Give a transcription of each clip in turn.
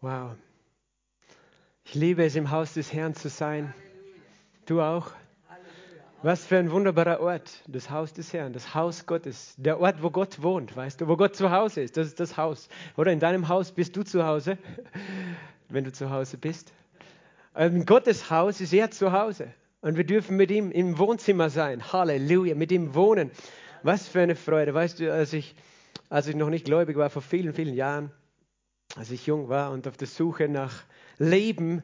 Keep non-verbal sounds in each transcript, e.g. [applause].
Wow. Ich liebe es, im Haus des Herrn zu sein. Du auch? Was für ein wunderbarer Ort, das Haus des Herrn, das Haus Gottes, der Ort, wo Gott wohnt, weißt du, wo Gott zu Hause ist, das ist das Haus. Oder in deinem Haus bist du zu Hause, [laughs] wenn du zu Hause bist. In Gottes Haus ist er zu Hause und wir dürfen mit ihm im Wohnzimmer sein. Halleluja, mit ihm wohnen. Was für eine Freude. Weißt du, als ich, als ich noch nicht gläubig war, vor vielen, vielen Jahren, als ich jung war und auf der Suche nach Leben,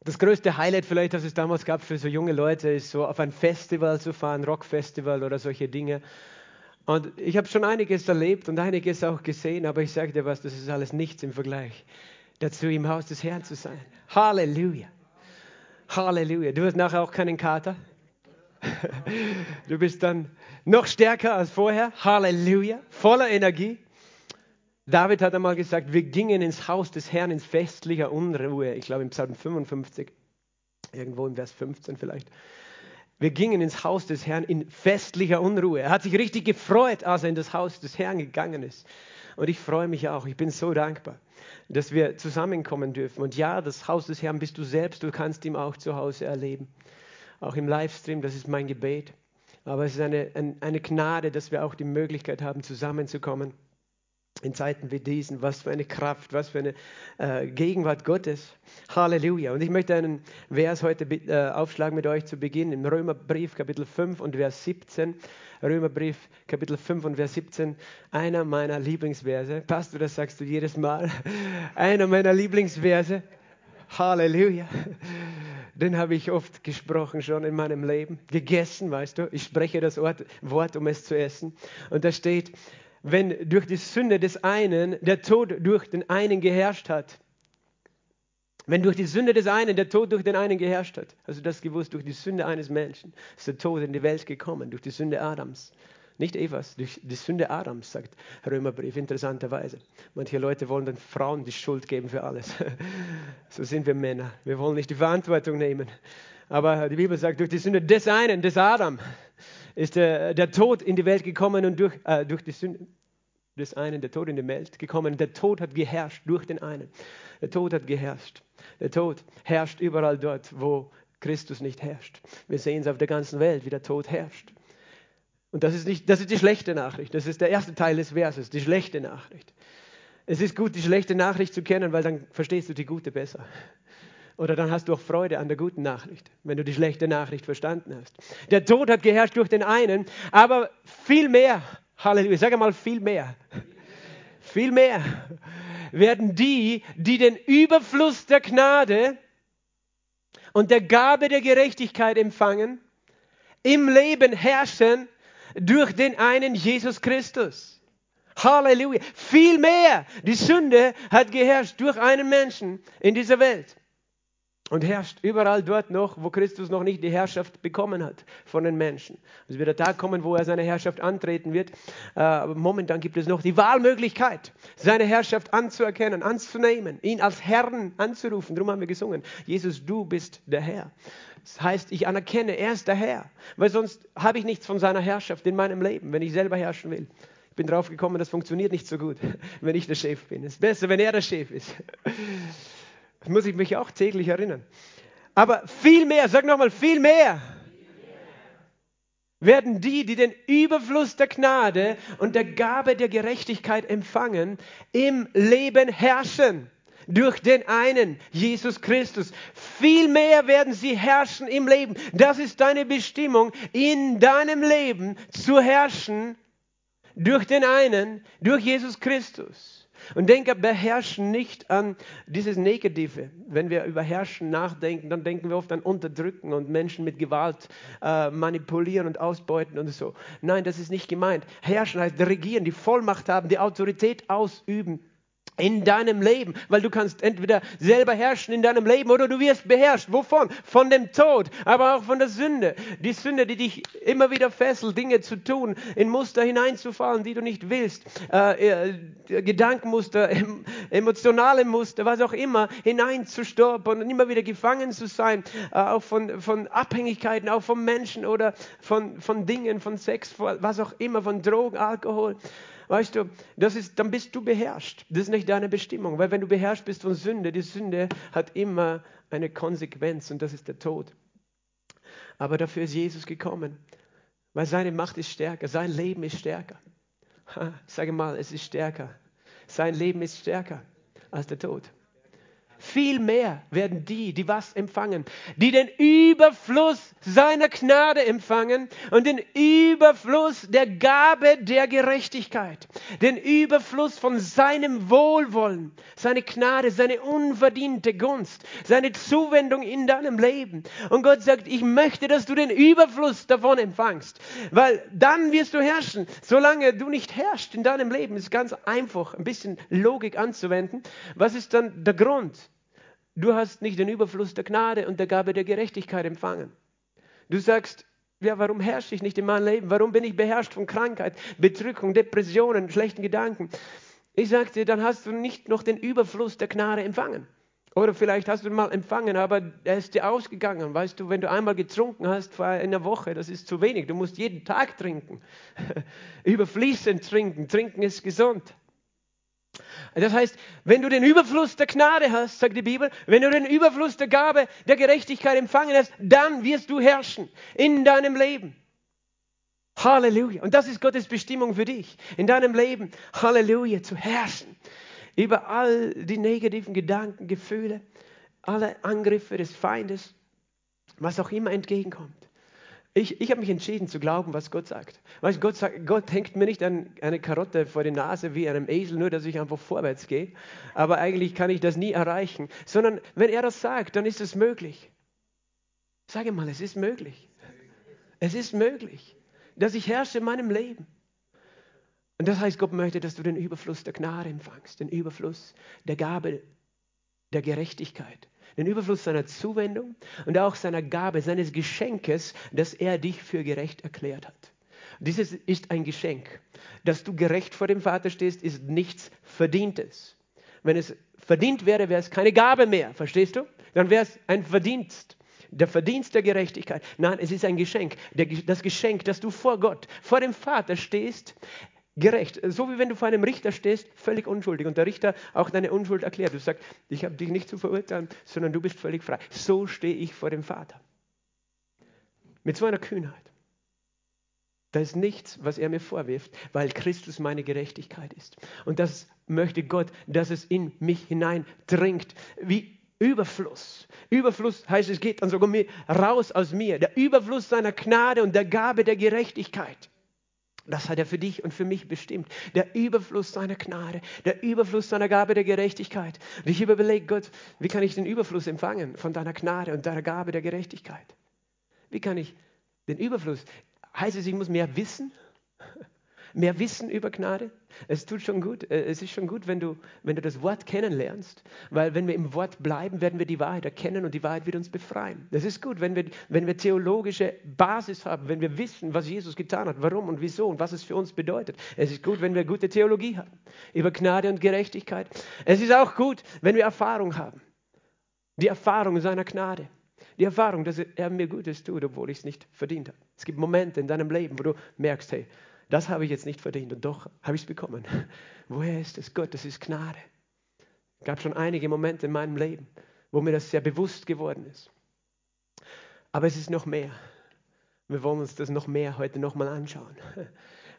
das größte Highlight vielleicht, das es damals gab für so junge Leute, ist so auf ein Festival zu fahren, Rockfestival oder solche Dinge. Und ich habe schon einiges erlebt und einiges auch gesehen, aber ich sage dir was, das ist alles nichts im Vergleich dazu, im Haus des Herrn zu sein. Halleluja. Halleluja. Du hast nachher auch keinen Kater. [laughs] Du bist dann noch stärker als vorher. Halleluja. Voller Energie. David hat einmal gesagt, wir gingen ins Haus des Herrn in festlicher Unruhe. Ich glaube im Psalm 55, irgendwo im Vers 15 vielleicht. Wir gingen ins Haus des Herrn in festlicher Unruhe. Er hat sich richtig gefreut, als er in das Haus des Herrn gegangen ist. Und ich freue mich auch. Ich bin so dankbar, dass wir zusammenkommen dürfen. Und ja, das Haus des Herrn bist du selbst. Du kannst ihn auch zu Hause erleben. Auch im Livestream, das ist mein Gebet. Aber es ist eine, eine Gnade, dass wir auch die Möglichkeit haben, zusammenzukommen in Zeiten wie diesen. Was für eine Kraft, was für eine äh, Gegenwart Gottes. Halleluja. Und ich möchte einen Vers heute äh, aufschlagen mit euch zu Beginn im Römerbrief Kapitel 5 und Vers 17. Römerbrief Kapitel 5 und Vers 17. Einer meiner Lieblingsverse. Pastor, das sagst du jedes Mal. [laughs] Einer meiner Lieblingsverse. Halleluja. Den habe ich oft gesprochen schon in meinem Leben. Gegessen, weißt du. Ich spreche das Wort, um es zu essen. Und da steht, wenn durch die Sünde des einen der Tod durch den einen geherrscht hat. Wenn durch die Sünde des einen der Tod durch den einen geherrscht hat. Also das gewusst, durch die Sünde eines Menschen ist der Tod in die Welt gekommen, durch die Sünde Adams. Nicht Evas, durch die Sünde Adams, sagt Römerbrief, interessanterweise. Manche Leute wollen den Frauen die Schuld geben für alles. [laughs] So sind wir Männer. Wir wollen nicht die Verantwortung nehmen. Aber die Bibel sagt, durch die Sünde des einen, des Adam, ist der, der Tod in die Welt gekommen und durch, äh, durch die Sünde des einen, der Tod in die Welt gekommen. Der Tod hat geherrscht durch den einen. Der Tod hat geherrscht. Der Tod herrscht überall dort, wo Christus nicht herrscht. Wir sehen es auf der ganzen Welt, wie der Tod herrscht. Und das ist, nicht, das ist die schlechte Nachricht. Das ist der erste Teil des Verses, die schlechte Nachricht. Es ist gut, die schlechte Nachricht zu kennen, weil dann verstehst du die gute besser. Oder dann hast du auch Freude an der guten Nachricht, wenn du die schlechte Nachricht verstanden hast. Der Tod hat geherrscht durch den einen, aber viel mehr, Halleluja, sag mal viel mehr, viel mehr werden die, die den Überfluss der Gnade und der Gabe der Gerechtigkeit empfangen, im Leben herrschen durch den einen Jesus Christus. Halleluja. Viel mehr. Die Sünde hat geherrscht durch einen Menschen in dieser Welt und herrscht überall dort noch, wo Christus noch nicht die Herrschaft bekommen hat von den Menschen. Es wird der Tag kommen, wo er seine Herrschaft antreten wird. Äh, aber momentan gibt es noch die Wahlmöglichkeit, seine Herrschaft anzuerkennen, anzunehmen, ihn als Herrn anzurufen. Darum haben wir gesungen, Jesus, du bist der Herr. Das heißt, ich anerkenne, er ist der Herr, weil sonst habe ich nichts von seiner Herrschaft in meinem Leben, wenn ich selber herrschen will. Ich bin drauf gekommen, das funktioniert nicht so gut, [laughs] wenn ich der Chef bin. Es ist besser, wenn er der Chef ist. Das muss ich mich auch täglich erinnern. Aber viel mehr, sag nochmal, viel mehr werden die, die den Überfluss der Gnade und der Gabe der Gerechtigkeit empfangen, im Leben herrschen. Durch den einen, Jesus Christus. Viel mehr werden sie herrschen im Leben. Das ist deine Bestimmung, in deinem Leben zu herrschen. Durch den einen, durch Jesus Christus. Und denke, beherrschen nicht an dieses Negative. Wenn wir über Herrschen nachdenken, dann denken wir oft an Unterdrücken und Menschen mit Gewalt äh, manipulieren und ausbeuten und so. Nein, das ist nicht gemeint. Herrschen heißt regieren, die Vollmacht haben, die Autorität ausüben in deinem Leben, weil du kannst entweder selber herrschen in deinem Leben oder du wirst beherrscht. Wovon? Von dem Tod, aber auch von der Sünde. Die Sünde, die dich immer wieder fesselt, Dinge zu tun, in Muster hineinzufallen, die du nicht willst, äh, äh, Gedankenmuster, emotionale Muster, was auch immer, hineinzustolpern und immer wieder gefangen zu sein, äh, auch von, von Abhängigkeiten, auch von Menschen oder von, von Dingen, von Sex, was auch immer, von Drogen, Alkohol weißt du, das ist, dann bist du beherrscht. Das ist nicht deine Bestimmung, weil wenn du beherrscht bist von Sünde, die Sünde hat immer eine Konsequenz und das ist der Tod. Aber dafür ist Jesus gekommen, weil seine Macht ist stärker, sein Leben ist stärker. sage mal, es ist stärker. Sein Leben ist stärker als der Tod. Viel mehr werden die, die was empfangen, die den Überfluss seiner Gnade empfangen und den Überfluss der Gabe der Gerechtigkeit, den Überfluss von seinem Wohlwollen, seine Gnade, seine unverdiente Gunst, seine Zuwendung in deinem Leben. Und Gott sagt, ich möchte, dass du den Überfluss davon empfangst, weil dann wirst du herrschen. Solange du nicht herrschst in deinem Leben, ist ganz einfach, ein bisschen Logik anzuwenden. Was ist dann der Grund? Du hast nicht den Überfluss der Gnade und der Gabe der Gerechtigkeit empfangen. Du sagst, ja, warum herrsche ich nicht in meinem Leben? Warum bin ich beherrscht von Krankheit, Bedrückung, Depressionen, schlechten Gedanken? Ich dir, dann hast du nicht noch den Überfluss der Gnade empfangen. Oder vielleicht hast du ihn mal empfangen, aber er ist dir ausgegangen. Weißt du, wenn du einmal getrunken hast vor einer Woche, das ist zu wenig. Du musst jeden Tag trinken. [laughs] Überfließend trinken. Trinken ist gesund. Das heißt, wenn du den Überfluss der Gnade hast, sagt die Bibel, wenn du den Überfluss der Gabe der Gerechtigkeit empfangen hast, dann wirst du herrschen in deinem Leben. Halleluja. Und das ist Gottes Bestimmung für dich, in deinem Leben. Halleluja, zu herrschen über all die negativen Gedanken, Gefühle, alle Angriffe des Feindes, was auch immer entgegenkommt. Ich, ich habe mich entschieden zu glauben, was Gott sagt. Weißt, Gott, sagt, Gott hängt mir nicht an eine Karotte vor die Nase wie einem Esel, nur dass ich einfach vorwärts gehe. Aber eigentlich kann ich das nie erreichen. Sondern wenn er das sagt, dann ist es möglich. Sage mal, es ist möglich. Es ist möglich, dass ich herrsche in meinem Leben. Und das heißt, Gott möchte, dass du den Überfluss der Gnade empfangst, den Überfluss der Gabe der Gerechtigkeit den Überfluss seiner Zuwendung und auch seiner Gabe, seines Geschenkes, dass er dich für gerecht erklärt hat. Dieses ist ein Geschenk. Dass du gerecht vor dem Vater stehst, ist nichts Verdientes. Wenn es verdient wäre, wäre es keine Gabe mehr, verstehst du? Dann wäre es ein Verdienst. Der Verdienst der Gerechtigkeit. Nein, es ist ein Geschenk. das Geschenk, dass du vor Gott, vor dem Vater stehst, gerecht. So wie wenn du vor einem Richter stehst, völlig unschuldig und der Richter auch deine Unschuld erklärt. Du sagst, ich habe dich nicht zu verurteilen, sondern du bist völlig frei. So stehe ich vor dem Vater. Mit so einer Kühnheit. Da ist nichts, was er mir vorwirft, weil Christus meine Gerechtigkeit ist. Und das möchte Gott, dass es in mich hineindringt, wie Überfluss. Überfluss heißt, es geht dann sogar raus aus mir. Der Überfluss seiner Gnade und der Gabe der Gerechtigkeit. Das hat er für dich und für mich bestimmt. Der Überfluss seiner Gnade, der Überfluss seiner Gabe der Gerechtigkeit. Und ich überlege, Gott, wie kann ich den Überfluss empfangen von deiner Gnade und deiner Gabe der Gerechtigkeit? Wie kann ich den Überfluss? Heißt es, ich muss mehr wissen? Mehr Wissen über Gnade. Es tut schon gut. Äh, es ist schon gut, wenn du, wenn du das Wort kennenlernst, weil wenn wir im Wort bleiben, werden wir die Wahrheit erkennen und die Wahrheit wird uns befreien. Das ist gut, wenn wir, wenn wir theologische Basis haben, wenn wir wissen, was Jesus getan hat, warum und wieso und was es für uns bedeutet. Es ist gut, wenn wir gute Theologie haben über Gnade und Gerechtigkeit. Es ist auch gut, wenn wir Erfahrung haben. Die Erfahrung seiner Gnade. Die Erfahrung, dass er mir Gutes tut, obwohl ich es nicht verdient habe. Es gibt Momente in deinem Leben, wo du merkst, hey, das habe ich jetzt nicht verdient und doch habe ich es bekommen. [laughs] Woher ist es? Gott, das ist Gnade. Es gab schon einige Momente in meinem Leben, wo mir das sehr bewusst geworden ist. Aber es ist noch mehr. Wir wollen uns das noch mehr heute nochmal anschauen, [laughs]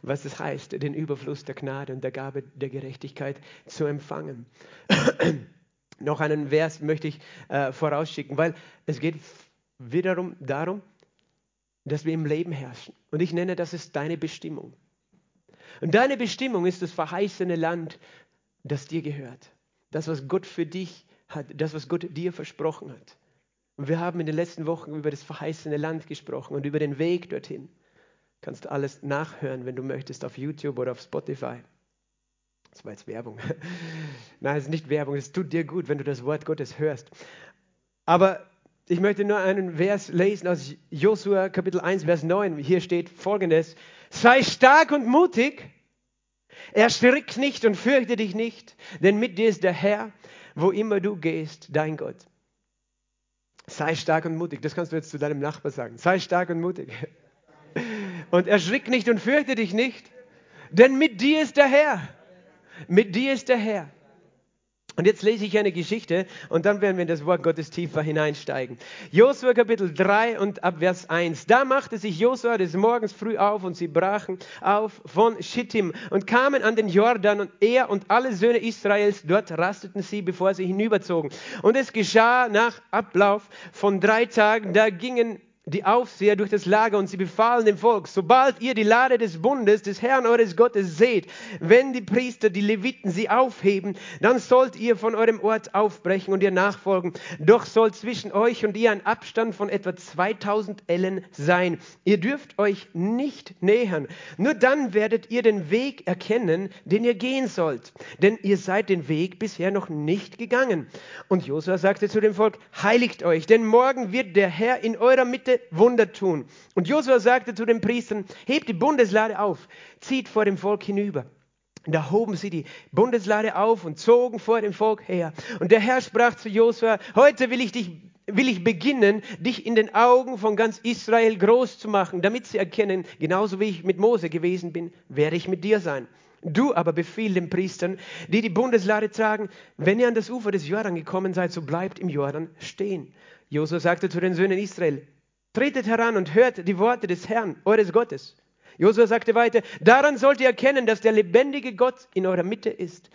was es heißt, den Überfluss der Gnade und der Gabe der Gerechtigkeit zu empfangen. [clears throat] noch einen Vers möchte ich äh, vorausschicken, weil es geht wiederum darum, dass wir im Leben herrschen. Und ich nenne das ist deine Bestimmung. Und deine Bestimmung ist das verheißene Land, das dir gehört. Das, was Gott für dich hat, das, was Gott dir versprochen hat. Und wir haben in den letzten Wochen über das verheißene Land gesprochen und über den Weg dorthin. Kannst du alles nachhören, wenn du möchtest, auf YouTube oder auf Spotify. Das war jetzt Werbung. [laughs] Nein, es ist nicht Werbung, es tut dir gut, wenn du das Wort Gottes hörst. Aber ich möchte nur einen Vers lesen aus Josua Kapitel 1, Vers 9. Hier steht folgendes. Sei stark und mutig. Erschrick nicht und fürchte dich nicht, denn mit dir ist der Herr, wo immer du gehst, dein Gott. Sei stark und mutig. Das kannst du jetzt zu deinem Nachbar sagen. Sei stark und mutig. Und erschrick nicht und fürchte dich nicht, Denn mit dir ist der Herr. Mit dir ist der Herr. Und jetzt lese ich eine Geschichte und dann werden wir in das Wort Gottes tiefer hineinsteigen. Josua Kapitel 3 und ab Vers 1. Da machte sich Josua des Morgens früh auf und sie brachen auf von Schittim und kamen an den Jordan und er und alle Söhne Israels, dort rasteten sie, bevor sie hinüberzogen. Und es geschah nach Ablauf von drei Tagen, da gingen die Aufseher durch das Lager und sie befahlen dem Volk, sobald ihr die Lade des Bundes des Herrn eures Gottes seht, wenn die Priester, die Leviten sie aufheben, dann sollt ihr von eurem Ort aufbrechen und ihr nachfolgen. Doch soll zwischen euch und ihr ein Abstand von etwa 2000 Ellen sein. Ihr dürft euch nicht nähern. Nur dann werdet ihr den Weg erkennen, den ihr gehen sollt. Denn ihr seid den Weg bisher noch nicht gegangen. Und Josua sagte zu dem Volk, heiligt euch, denn morgen wird der Herr in eurer Mitte Wunder tun. Und Josua sagte zu den Priestern, hebt die Bundeslade auf, zieht vor dem Volk hinüber. Da hoben sie die Bundeslade auf und zogen vor dem Volk her. Und der Herr sprach zu Josua, heute will ich dich will ich beginnen, dich in den Augen von ganz Israel groß zu machen, damit sie erkennen, genauso wie ich mit Mose gewesen bin, werde ich mit dir sein. Du aber befiehl den Priestern, die die Bundeslade tragen, wenn ihr an das Ufer des Jordan gekommen seid, so bleibt im Jordan stehen. Josua sagte zu den Söhnen Israel, Tretet heran und hört die Worte des Herrn, eures Gottes. Josua sagte weiter, daran sollt ihr erkennen, dass der lebendige Gott in eurer Mitte ist,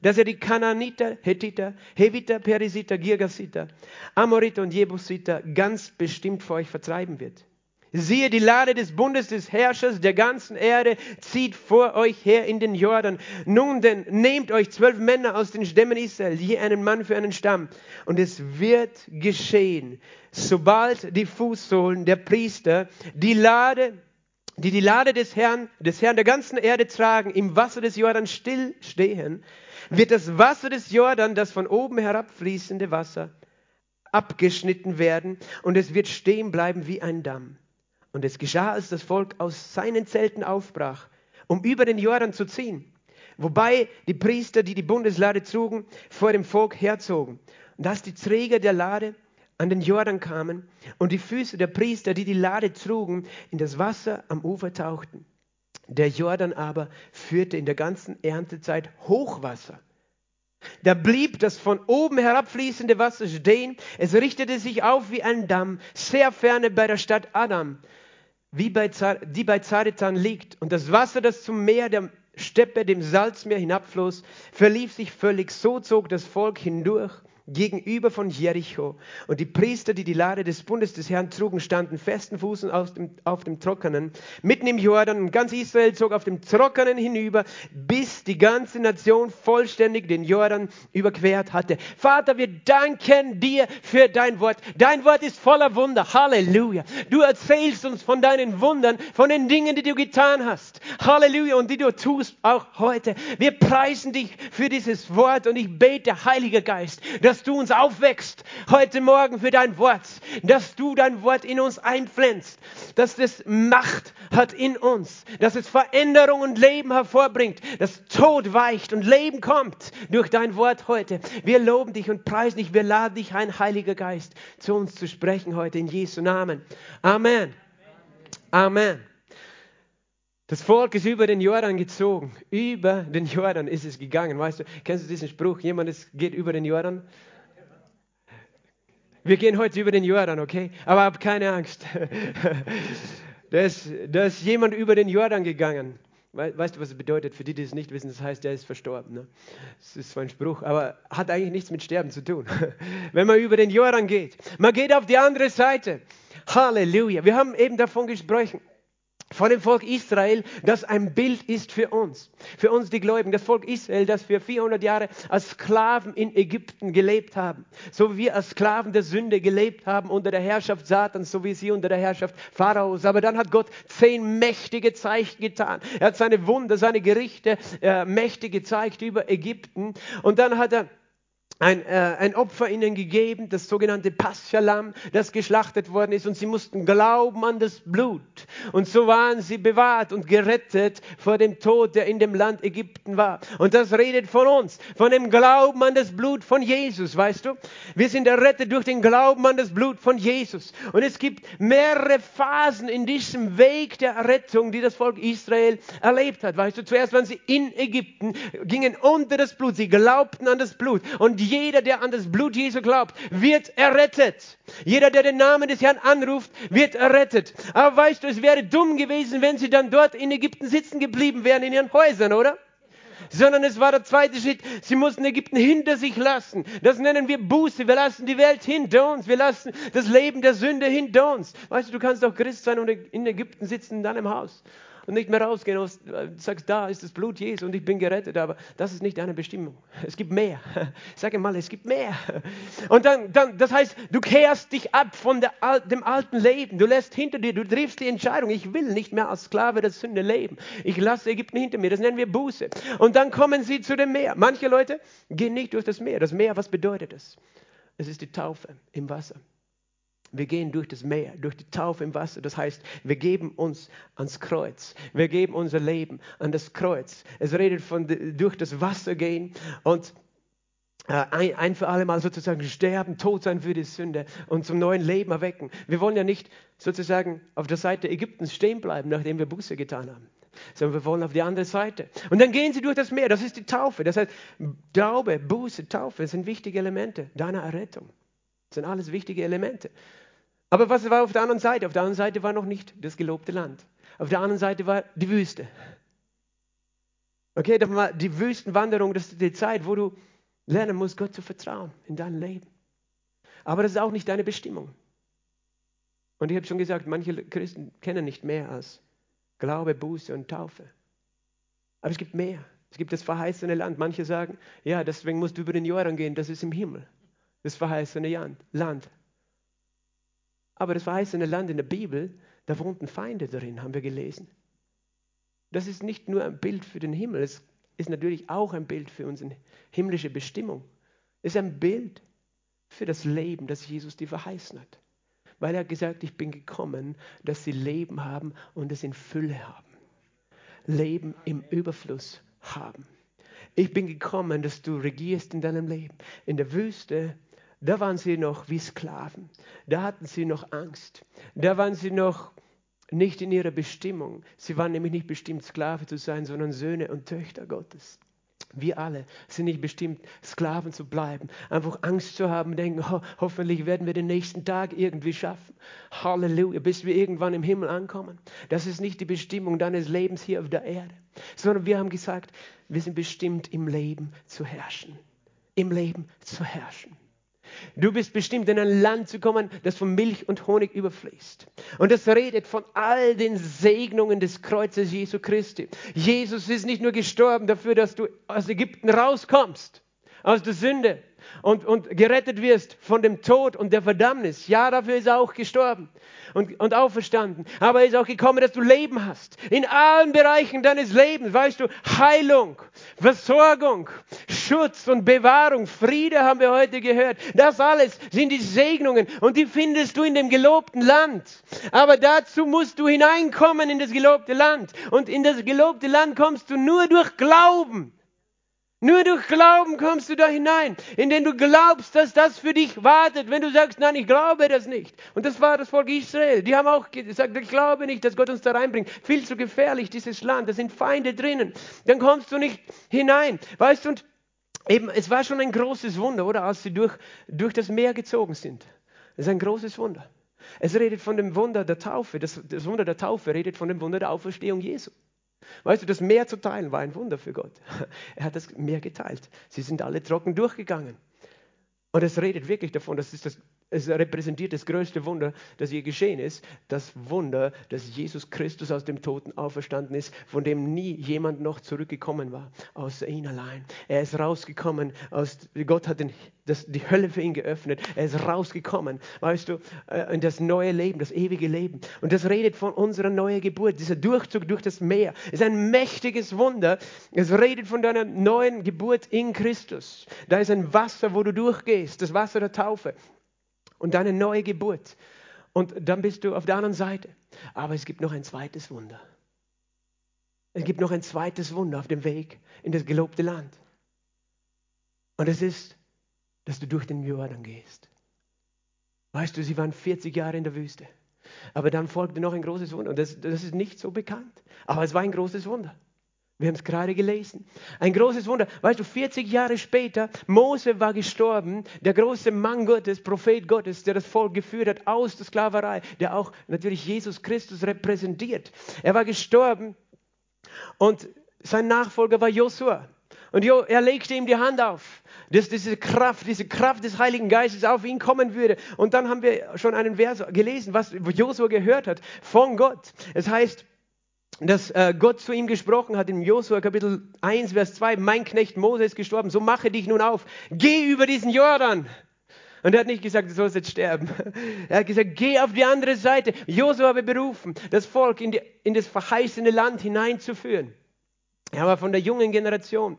dass er die Kanaaniter, Hethiter, Heviter, Perisiter, Girgasiter, Amoriter und Jebusiter ganz bestimmt vor euch vertreiben wird. Siehe, die Lade des Bundes des Herrschers der ganzen Erde zieht vor euch her in den Jordan. Nun denn, nehmt euch zwölf Männer aus den Stämmen Israel, je einen Mann für einen Stamm. Und es wird geschehen, sobald die Fußsohlen der Priester die Lade, die die Lade des Herrn, des Herrn der ganzen Erde tragen, im Wasser des Jordan still stehen, wird das Wasser des Jordan, das von oben herabfließende Wasser, abgeschnitten werden und es wird stehen bleiben wie ein Damm. Und es geschah, als das Volk aus seinen Zelten aufbrach, um über den Jordan zu ziehen. Wobei die Priester, die die Bundeslade trugen, vor dem Volk herzogen. Und als die Träger der Lade an den Jordan kamen und die Füße der Priester, die die Lade trugen, in das Wasser am Ufer tauchten. Der Jordan aber führte in der ganzen Erntezeit Hochwasser. Da blieb das von oben herabfließende Wasser stehen. Es richtete sich auf wie ein Damm, sehr ferne bei der Stadt Adam, wie bei, die bei Zaretan liegt. Und das Wasser, das zum Meer der Steppe, dem Salzmeer hinabfloss, verlief sich völlig. So zog das Volk hindurch gegenüber von Jericho. Und die Priester, die die Lade des Bundes des Herrn trugen, standen festen Fußen auf dem, auf dem Trockenen, mitten im Jordan. Und ganz Israel zog auf dem Trockenen hinüber, bis die ganze Nation vollständig den Jordan überquert hatte. Vater, wir danken dir für dein Wort. Dein Wort ist voller Wunder. Halleluja. Du erzählst uns von deinen Wundern, von den Dingen, die du getan hast. Halleluja. Und die du tust auch heute. Wir preisen dich für dieses Wort und ich bete, Heiliger Geist, dass dass du uns aufwächst heute Morgen für dein Wort, dass du dein Wort in uns einpflanzt, dass es Macht hat in uns, dass es Veränderung und Leben hervorbringt, dass Tod weicht und Leben kommt durch dein Wort heute. Wir loben dich und preisen dich, wir laden dich ein, Heiliger Geist, zu uns zu sprechen heute in Jesu Namen. Amen. Amen. Das Volk ist über den Jordan gezogen. Über den Jordan ist es gegangen. Weißt du, kennst du diesen Spruch? Jemand ist, geht über den Jordan? Wir gehen heute über den Jordan, okay? Aber hab keine Angst. [laughs] Da ist, da ist jemand über den Jordan gegangen. Weißt du, was es bedeutet? Für die, die es nicht wissen, das heißt, er ist verstorben. Ne? Das ist zwar ein Spruch, aber hat eigentlich nichts mit Sterben zu tun. [laughs] Wenn man über den Jordan geht. Man geht auf die andere Seite. Halleluja. Wir haben eben davon gesprochen, vor dem Volk Israel, das ein Bild ist für uns, für uns die Gläubigen. Das Volk Israel, das für 400 Jahre als Sklaven in Ägypten gelebt haben, so wie wir als Sklaven der Sünde gelebt haben unter der Herrschaft Satans, so wie sie unter der Herrschaft Pharaos. Aber dann hat Gott zehn mächtige Zeichen getan. Er hat seine Wunder, seine Gerichte äh, mächtig gezeigt über Ägypten. Und dann hat er ein, äh, ein Opfer ihnen gegeben, das sogenannte Paschalam, das geschlachtet worden ist und sie mussten glauben an das Blut. Und so waren sie bewahrt und gerettet vor dem Tod, der in dem Land Ägypten war. Und das redet von uns, von dem Glauben an das Blut von Jesus, weißt du? Wir sind errettet durch den Glauben an das Blut von Jesus. Und es gibt mehrere Phasen in diesem Weg der Errettung, die das Volk Israel erlebt hat. Weißt du, zuerst waren sie in Ägypten, gingen unter das Blut, sie glaubten an das Blut. Und jeder, der an das Blut Jesu glaubt, wird errettet. Jeder, der den Namen des Herrn anruft, wird errettet. Aber weißt du, es wäre dumm gewesen, wenn sie dann dort in Ägypten sitzen geblieben wären in ihren Häusern, oder? sondern es war der zweite Schritt. Sie mussten Ägypten hinter sich lassen. Das nennen wir Buße. Wir lassen die Welt hinter uns. Wir lassen das Leben der Sünde hinter uns. Weißt du, du kannst auch Christ sein und in Ägypten sitzen in deinem Haus und nicht mehr rausgehen und sagst, da ist das Blut Jesu und ich bin gerettet, aber das ist nicht deine Bestimmung. Es gibt mehr. [laughs] Sag mal, es gibt mehr. Und dann, dann das heißt, du kehrst dich ab von der, dem alten Leben. Du lässt hinter dir, du triffst die Entscheidung, ich will nicht mehr als Sklave der Sünde leben. Ich lasse Ägypten hinter mir. Das nennen wir Buße. Und dann kommen sie zu dem Meer. Manche Leute gehen nicht durch das Meer. Das Meer, was bedeutet es? Es ist die Taufe im Wasser. Wir gehen durch das Meer, durch die Taufe im Wasser. Das heißt, wir geben uns ans Kreuz. Wir geben unser Leben an das Kreuz. Es redet von durch das Wasser gehen und äh, ein, ein für alle Mal sozusagen sterben, tot sein für die Sünde und zum neuen Leben erwecken. Wir wollen ja nicht sozusagen auf der Seite Ägyptens stehen bleiben, nachdem wir Buße getan haben, sondern wir wollen auf die andere Seite. Und dann gehen sie durch das Meer. Das ist die Taufe. Das heißt, Glaube, Buße, Taufe sind wichtige Elemente deiner Errettung. Das sind alles wichtige Elemente. Aber was war auf der anderen Seite? Auf der anderen Seite war noch nicht das gelobte Land. Auf der anderen Seite war die Wüste. Okay, die Wüstenwanderung, das ist die Zeit, wo du lernen musst, Gott zu vertrauen in deinem Leben. Aber das ist auch nicht deine Bestimmung. Und ich habe schon gesagt, manche Christen kennen nicht mehr als Glaube, Buße und Taufe. Aber es gibt mehr. Es gibt das verheißene Land. Manche sagen, ja, deswegen musst du über den Jordan gehen, das ist im Himmel. Das verheißene Land. Aber das verheißene Land in der Bibel, da wohnten Feinde darin, haben wir gelesen. Das ist nicht nur ein Bild für den Himmel, es ist natürlich auch ein Bild für unsere himmlische Bestimmung. Es ist ein Bild für das Leben, das Jesus dir verheißen hat. Weil er hat gesagt, ich bin gekommen, dass sie Leben haben und es in Fülle haben. Leben im Überfluss haben. Ich bin gekommen, dass du regierst in deinem Leben. In der Wüste da waren sie noch wie Sklaven. Da hatten sie noch Angst. Da waren sie noch nicht in ihrer Bestimmung. Sie waren nämlich nicht bestimmt, Sklave zu sein, sondern Söhne und Töchter Gottes. Wir alle sind nicht bestimmt, Sklaven zu bleiben, einfach Angst zu haben, denken, oh, hoffentlich werden wir den nächsten Tag irgendwie schaffen. Halleluja, bis wir irgendwann im Himmel ankommen. Das ist nicht die Bestimmung deines Lebens hier auf der Erde, sondern wir haben gesagt, wir sind bestimmt, im Leben zu herrschen. Im Leben zu herrschen. Du bist bestimmt in ein Land zu kommen, das von Milch und Honig überfließt. Und es redet von all den Segnungen des Kreuzes Jesu Christi. Jesus ist nicht nur gestorben dafür, dass du aus Ägypten rauskommst, aus der Sünde und, und gerettet wirst von dem Tod und der Verdammnis. Ja, dafür ist er auch gestorben und, und auferstanden. Aber er ist auch gekommen, dass du Leben hast. In allen Bereichen deines Lebens, weißt du, Heilung, Versorgung, Schutz und Bewahrung, Friede haben wir heute gehört. Das alles sind die Segnungen und die findest du in dem gelobten Land. Aber dazu musst du hineinkommen in das gelobte Land. Und in das gelobte Land kommst du nur durch Glauben. Nur durch Glauben kommst du da hinein, indem du glaubst, dass das für dich wartet. Wenn du sagst, nein, ich glaube das nicht. Und das war das Volk Israel. Die haben auch gesagt, ich glaube nicht, dass Gott uns da reinbringt. Viel zu gefährlich, dieses Land. Da sind Feinde drinnen. Dann kommst du nicht hinein. Weißt du, und eben, es war schon ein großes Wunder, oder? Als sie durch, durch das Meer gezogen sind. Es ist ein großes Wunder. Es redet von dem Wunder der Taufe. Das, das Wunder der Taufe redet von dem Wunder der Auferstehung Jesu. Weißt du, das Meer zu teilen war ein Wunder für Gott. [laughs] Er hat das Meer geteilt. Sie sind alle trocken durchgegangen. Und es redet wirklich davon, das ist das es repräsentiert das größte Wunder, das je geschehen ist. Das Wunder, dass Jesus Christus aus dem Toten auferstanden ist, von dem nie jemand noch zurückgekommen war, außer ihn allein. Er ist rausgekommen, aus, Gott hat den, das, die Hölle für ihn geöffnet. Er ist rausgekommen, weißt du, äh, in das neue Leben, das ewige Leben. Und das redet von unserer neuen Geburt. Dieser Durchzug durch das Meer ist ein mächtiges Wunder. Es redet von deiner neuen Geburt in Christus. Da ist ein Wasser, wo du durchgehst, das Wasser der Taufe und deine neue Geburt. Und dann bist du auf der anderen Seite. Aber es gibt noch ein zweites Wunder. Es gibt noch ein zweites Wunder auf dem Weg in das gelobte Land. Und es ist, dass du durch den Jordan gehst. Weißt du, sie waren 40 Jahre in der Wüste. Aber dann folgte noch ein großes Wunder. Und das, das ist nicht so bekannt. Aber es war ein großes Wunder. Wir haben es gerade gelesen. Ein großes Wunder. Weißt du, 40 Jahre später, Mose war gestorben, der große Mann Gottes, Prophet Gottes, der das Volk geführt hat aus der Sklaverei, der auch natürlich Jesus Christus repräsentiert. Er war gestorben und sein Nachfolger war Josua. Und er legte ihm die Hand auf, dass diese Kraft, diese Kraft des Heiligen Geistes auf ihn kommen würde. Und dann haben wir schon einen Vers gelesen, was Josua gehört hat von Gott. Es heißt, dass äh, Gott zu ihm gesprochen hat in Josua Kapitel 1, Vers 2, mein Knecht Mose ist gestorben, so mache dich nun auf, geh über diesen Jordan. Und er hat nicht gesagt, du sollst jetzt sterben. Er hat gesagt, geh auf die andere Seite. Josua habe berufen, das Volk in, die, in das verheißene Land hineinzuführen. Er war von der jungen Generation.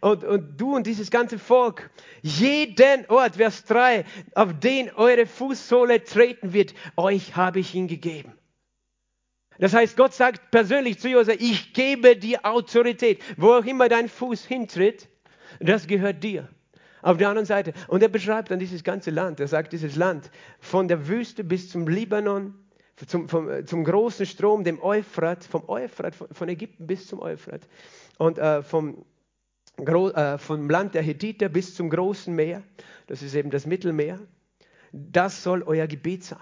Und, und du und dieses ganze Volk, jeden Ort, Vers 3, auf den eure Fußsohle treten wird, euch habe ich ihn gegeben. Das heißt, Gott sagt persönlich zu Josef, ich gebe dir Autorität. Wo auch immer dein Fuß hintritt, das gehört dir. Auf der anderen Seite. Und er beschreibt dann dieses ganze Land. Er sagt, dieses Land von der Wüste bis zum Libanon, zum, vom, zum großen Strom, dem Euphrat, vom Euphrat, von, von Ägypten bis zum Euphrat. Und äh, vom, äh, vom Land der Hethiter bis zum großen Meer, das ist eben das Mittelmeer. Das soll euer Gebet sein.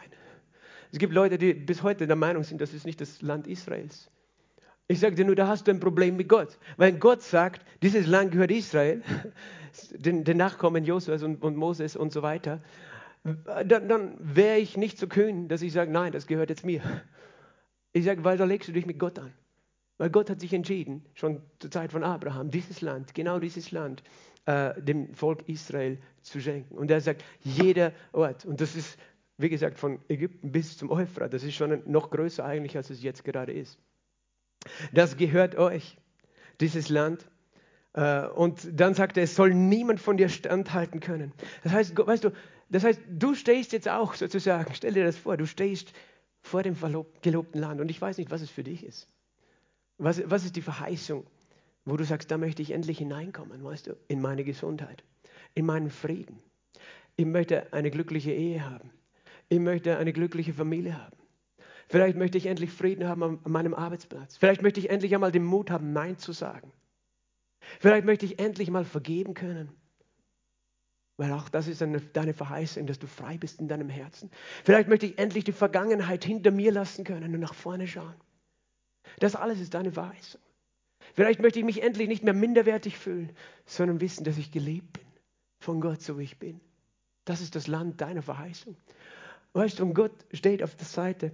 Es gibt Leute, die bis heute der Meinung sind, das ist nicht das Land Israels. Ich sage dir nur, da hast du ein Problem mit Gott. Weil Gott sagt, dieses Land gehört Israel, [laughs] den, den Nachkommen Josuas und, und, Moses und so weiter. Dann, dann wäre ich nicht so kühn, dass ich sage, nein, das gehört jetzt mir. Ich sage, weil da legst du dich mit Gott an. Weil Gott hat sich entschieden, schon zur Zeit von Abraham, dieses Land, genau dieses Land, äh, dem Volk Israel zu schenken. Und er sagt, jeder Ort, und das ist wie gesagt, von Ägypten bis zum Euphrat. Das ist schon noch größer eigentlich, als es jetzt gerade ist. Das gehört euch, dieses Land. Äh, und dann sagt er, es soll niemand von dir standhalten können. Das heißt, weißt du, das heißt, du stehst jetzt auch sozusagen, stell dir das vor, du stehst vor dem gelobten Land und ich weiß nicht, was es für dich ist. Was, was ist die Verheißung, wo du sagst, da möchte ich endlich hineinkommen, weißt du, in meine Gesundheit, in meinen Frieden. Ich möchte eine glückliche Ehe haben. Ich möchte eine glückliche Familie haben. Vielleicht möchte ich endlich Frieden haben an meinem Arbeitsplatz. Vielleicht möchte ich endlich einmal den Mut haben, Nein zu sagen. Vielleicht möchte ich endlich mal vergeben können. Weil auch das ist eine, deine Verheißung, dass du frei bist in deinem Herzen. Vielleicht möchte ich endlich die Vergangenheit hinter mir lassen können und nach vorne schauen. Das alles ist deine Verheißung. Vielleicht möchte ich mich endlich nicht mehr minderwertig fühlen, sondern wissen, dass ich geliebt bin von Gott, so wie ich bin. Das ist das Land deiner Verheißung. Weißt du, und Gott steht auf der Seite.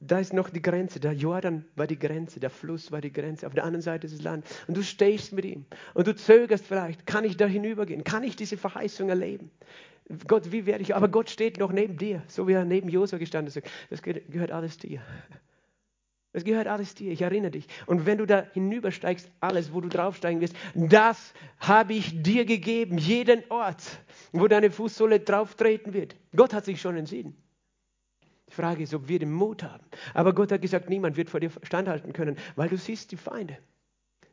Da ist noch die Grenze. Der Jordan war die Grenze, der Fluss war die Grenze. Auf der anderen Seite ist das Land. Und du stehst mit ihm. Und du zögerst vielleicht. Kann ich da hinübergehen? Kann ich diese Verheißung erleben? Gott, wie werde ich? Aber Gott steht noch neben dir, so wie er neben Josua gestanden ist. Das gehört alles dir. Das gehört alles dir, ich erinnere dich. Und wenn du da hinübersteigst, alles, wo du draufsteigen wirst, das habe ich dir gegeben, jeden Ort, wo deine Fußsohle drauftreten wird. Gott hat sich schon entschieden. Die Frage ist, ob wir den Mut haben. Aber Gott hat gesagt, niemand wird vor dir standhalten können, weil du siehst die Feinde.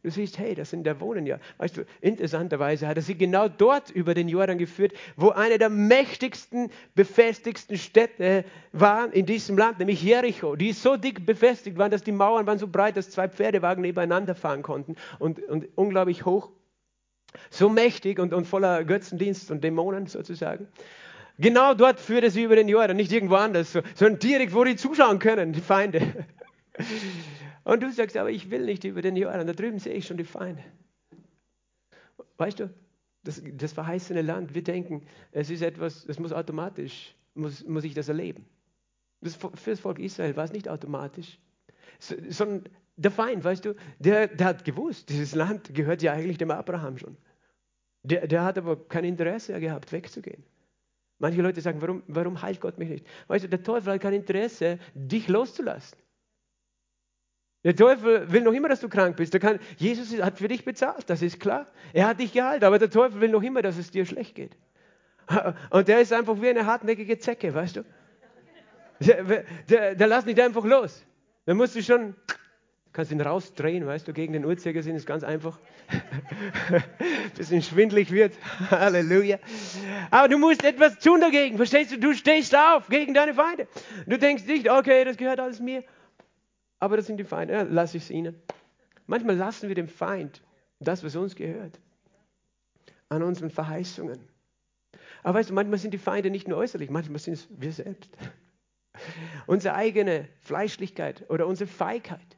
Du siehst, hey, das sind der Wohnen ja. Weißt du, interessanterweise hat er sie genau dort über den Jordan geführt, wo eine der mächtigsten, befestigsten Städte war in diesem Land, nämlich Jericho. Die so dick befestigt waren, dass die Mauern waren so breit, dass zwei Pferdewagen nebeneinander fahren konnten und, und unglaublich hoch. So mächtig und, und voller Götzendienst und Dämonen sozusagen. Genau dort führte sie über den Jordan, nicht irgendwo anders, sondern direkt, wo die zuschauen können, die Feinde. Und du sagst, aber ich will nicht über den Jordan, da drüben sehe ich schon die Feinde. Weißt du, das, das verheißene Land, wir denken, es ist etwas, es muss automatisch muss, muss ich das erleben. Das, für das Volk Israel war es nicht automatisch, sondern der Feind, weißt du, der, der hat gewusst, dieses Land gehört ja eigentlich dem Abraham schon. Der, der hat aber kein Interesse gehabt, wegzugehen. Manche Leute sagen, warum, warum heilt Gott mich nicht? Weißt du, der Teufel hat kein Interesse, dich loszulassen. Der Teufel will noch immer, dass du krank bist. Kann, Jesus hat für dich bezahlt, das ist klar. Er hat dich geheilt, aber der Teufel will noch immer, dass es dir schlecht geht. [laughs] Und der ist einfach wie eine hartnäckige Zecke, weißt du? Der, der, der lässt nicht einfach los. Da musst du schon kannst ihn rausdrehen, weißt du, gegen den Uhrzeigersinn ist ganz einfach. [laughs] Bisschen schwindlig wird. [laughs] Halleluja. Aber du musst etwas tun dagegen, verstehst du? Du stehst auf gegen deine Feinde. Du denkst nicht, okay, das gehört alles mir. Aber das sind die Feinde, ja, lass ich es ihnen. Manchmal lassen wir dem Feind das, was uns gehört. An unseren Verheißungen. Aber weißt du, manchmal sind die Feinde nicht nur äußerlich, manchmal sind es wir selbst. [laughs] Unsere eigene Fleischlichkeit oder unsere Feigheit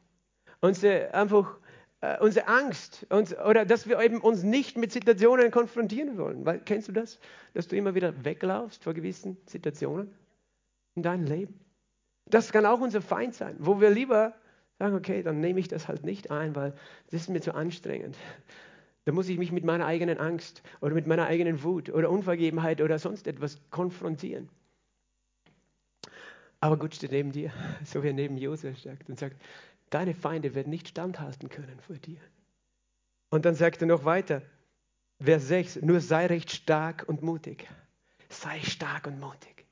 unsere, einfach, äh, unsere Angst uns, oder dass wir eben uns nicht mit Situationen konfrontieren wollen. Weil, kennst du das? Dass du immer wieder weglaufst vor gewissen Situationen in deinem Leben? Das kann auch unser Feind sein, wo wir lieber sagen, okay, dann nehme ich das halt nicht ein, weil das ist mir zu anstrengend. Da muss ich mich mit meiner eigenen Angst oder mit meiner eigenen Wut oder Unvergebenheit oder sonst etwas konfrontieren. Aber Gott steht neben dir, [laughs] so wie er neben Josef steht und sagt, Deine Feinde werden nicht standhalten können vor dir. Und dann sagt er noch weiter, Vers 6, nur sei recht stark und mutig. Sei stark und mutig.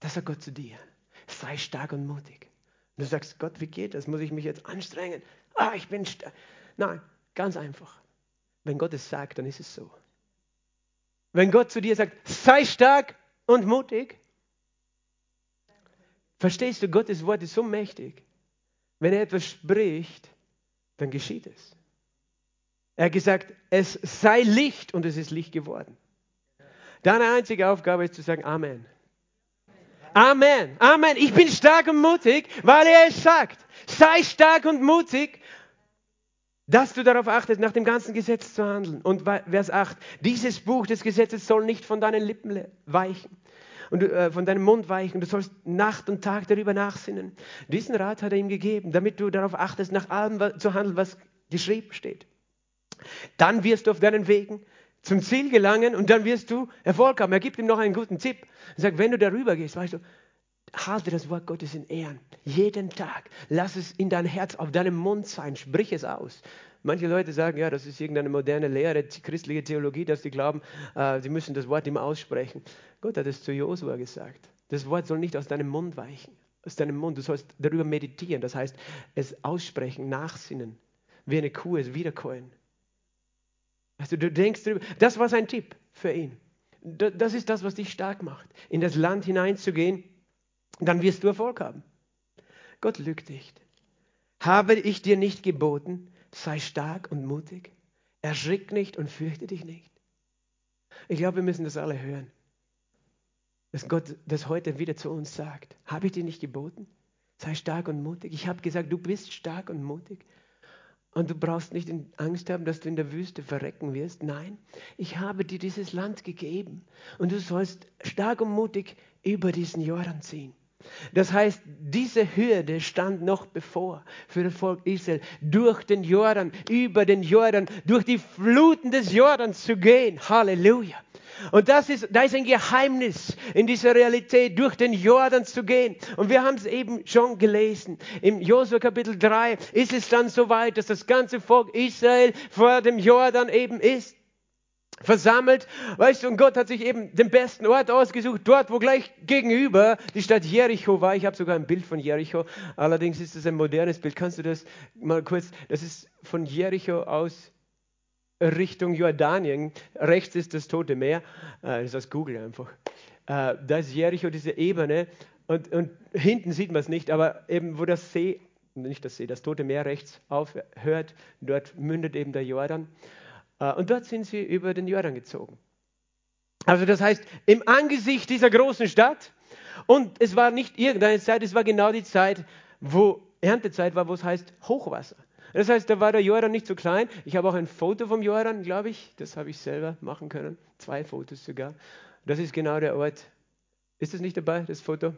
Das sagt Gott zu dir. Sei stark und mutig. Und du sagst, Gott, wie geht das? Muss ich mich jetzt anstrengen? Ah, ich bin stark. Nein, ganz einfach. Wenn Gott es sagt, dann ist es so. Wenn Gott zu dir sagt, sei stark und mutig, verstehst du, Gottes Wort ist so mächtig. Wenn er etwas spricht, dann geschieht es. Er hat gesagt, es sei Licht und es ist Licht geworden. Deine einzige Aufgabe ist zu sagen Amen. Amen. Amen. Ich bin stark und mutig, weil er es sagt. Sei stark und mutig, dass du darauf achtest, nach dem ganzen Gesetz zu handeln. Und Vers 8, dieses Buch des Gesetzes soll nicht von deinen Lippen weichen und äh, von deinem Mund weichen. Du sollst Nacht und Tag darüber nachsinnen. Diesen Rat hat er ihm gegeben, damit du darauf achtest, nach allem zu handeln, was geschrieben steht. Dann wirst du auf deinen Wegen zum Ziel gelangen und dann wirst du Erfolg haben. Er gibt ihm noch einen guten Tipp. Er sagt, wenn du darüber gehst, weißt du, halte das Wort Gottes in Ehren. Jeden Tag. Lass es in dein Herz, auf deinem Mund sein. Sprich es aus. Manche Leute sagen, ja, das ist irgendeine moderne Lehre, christliche Theologie, dass sie glauben, äh, sie müssen das Wort immer aussprechen. Gott hat es zu Josua gesagt. Das Wort soll nicht aus deinem Mund weichen. Aus deinem Mund. Du sollst darüber meditieren. Das heißt, es aussprechen, nachsinnen. Wie eine Kuh es wiederkäuen. Also du denkst darüber. Das war sein Tipp für ihn. Das ist das, was dich stark macht. In das Land hineinzugehen, dann wirst du Erfolg haben. Gott lügt nicht. Habe ich dir nicht geboten, sei stark und mutig. Erschrick nicht und fürchte dich nicht. Ich glaube, wir müssen das alle hören. Dass Gott das heute wieder zu uns sagt. Habe ich dir nicht geboten? Sei stark und mutig. Ich habe gesagt, du bist stark und mutig. Und du brauchst nicht Angst haben, dass du in der Wüste verrecken wirst. Nein, ich habe dir dieses Land gegeben. Und du sollst stark und mutig über diesen Jordan ziehen. Das heißt, diese Hürde stand noch bevor für das Volk Israel, durch den Jordan, über den Jordan, durch die Fluten des Jordans zu gehen. Halleluja. Und das ist, da ist ein Geheimnis in dieser Realität, durch den Jordan zu gehen. Und wir haben es eben schon gelesen. Im Josua Kapitel 3 ist es dann soweit, dass das ganze Volk Israel vor dem Jordan eben ist versammelt. Weißt du, und Gott hat sich eben den besten Ort ausgesucht, dort, wo gleich gegenüber die Stadt Jericho war. Ich habe sogar ein Bild von Jericho. Allerdings ist es ein modernes Bild. Kannst du das mal kurz, das ist von Jericho aus Richtung Jordanien. Rechts ist das Tote Meer. Äh, das ist aus Google einfach. Äh, da ist Jericho, diese Ebene. Und, und hinten sieht man es nicht, aber eben wo das See, nicht das See, das Tote Meer rechts aufhört, dort mündet eben der Jordan. Äh, und dort sind sie über den Jordan gezogen. Also das heißt, im Angesicht dieser großen Stadt, und es war nicht irgendeine Zeit, es war genau die Zeit, wo Erntezeit war, wo es heißt Hochwasser. Das heißt, da war der Jordan nicht so klein. Ich habe auch ein Foto vom Jordan, glaube ich. Das habe ich selber machen können. Zwei Fotos sogar. Das ist genau der Ort, Ist es nicht dabei, das Foto?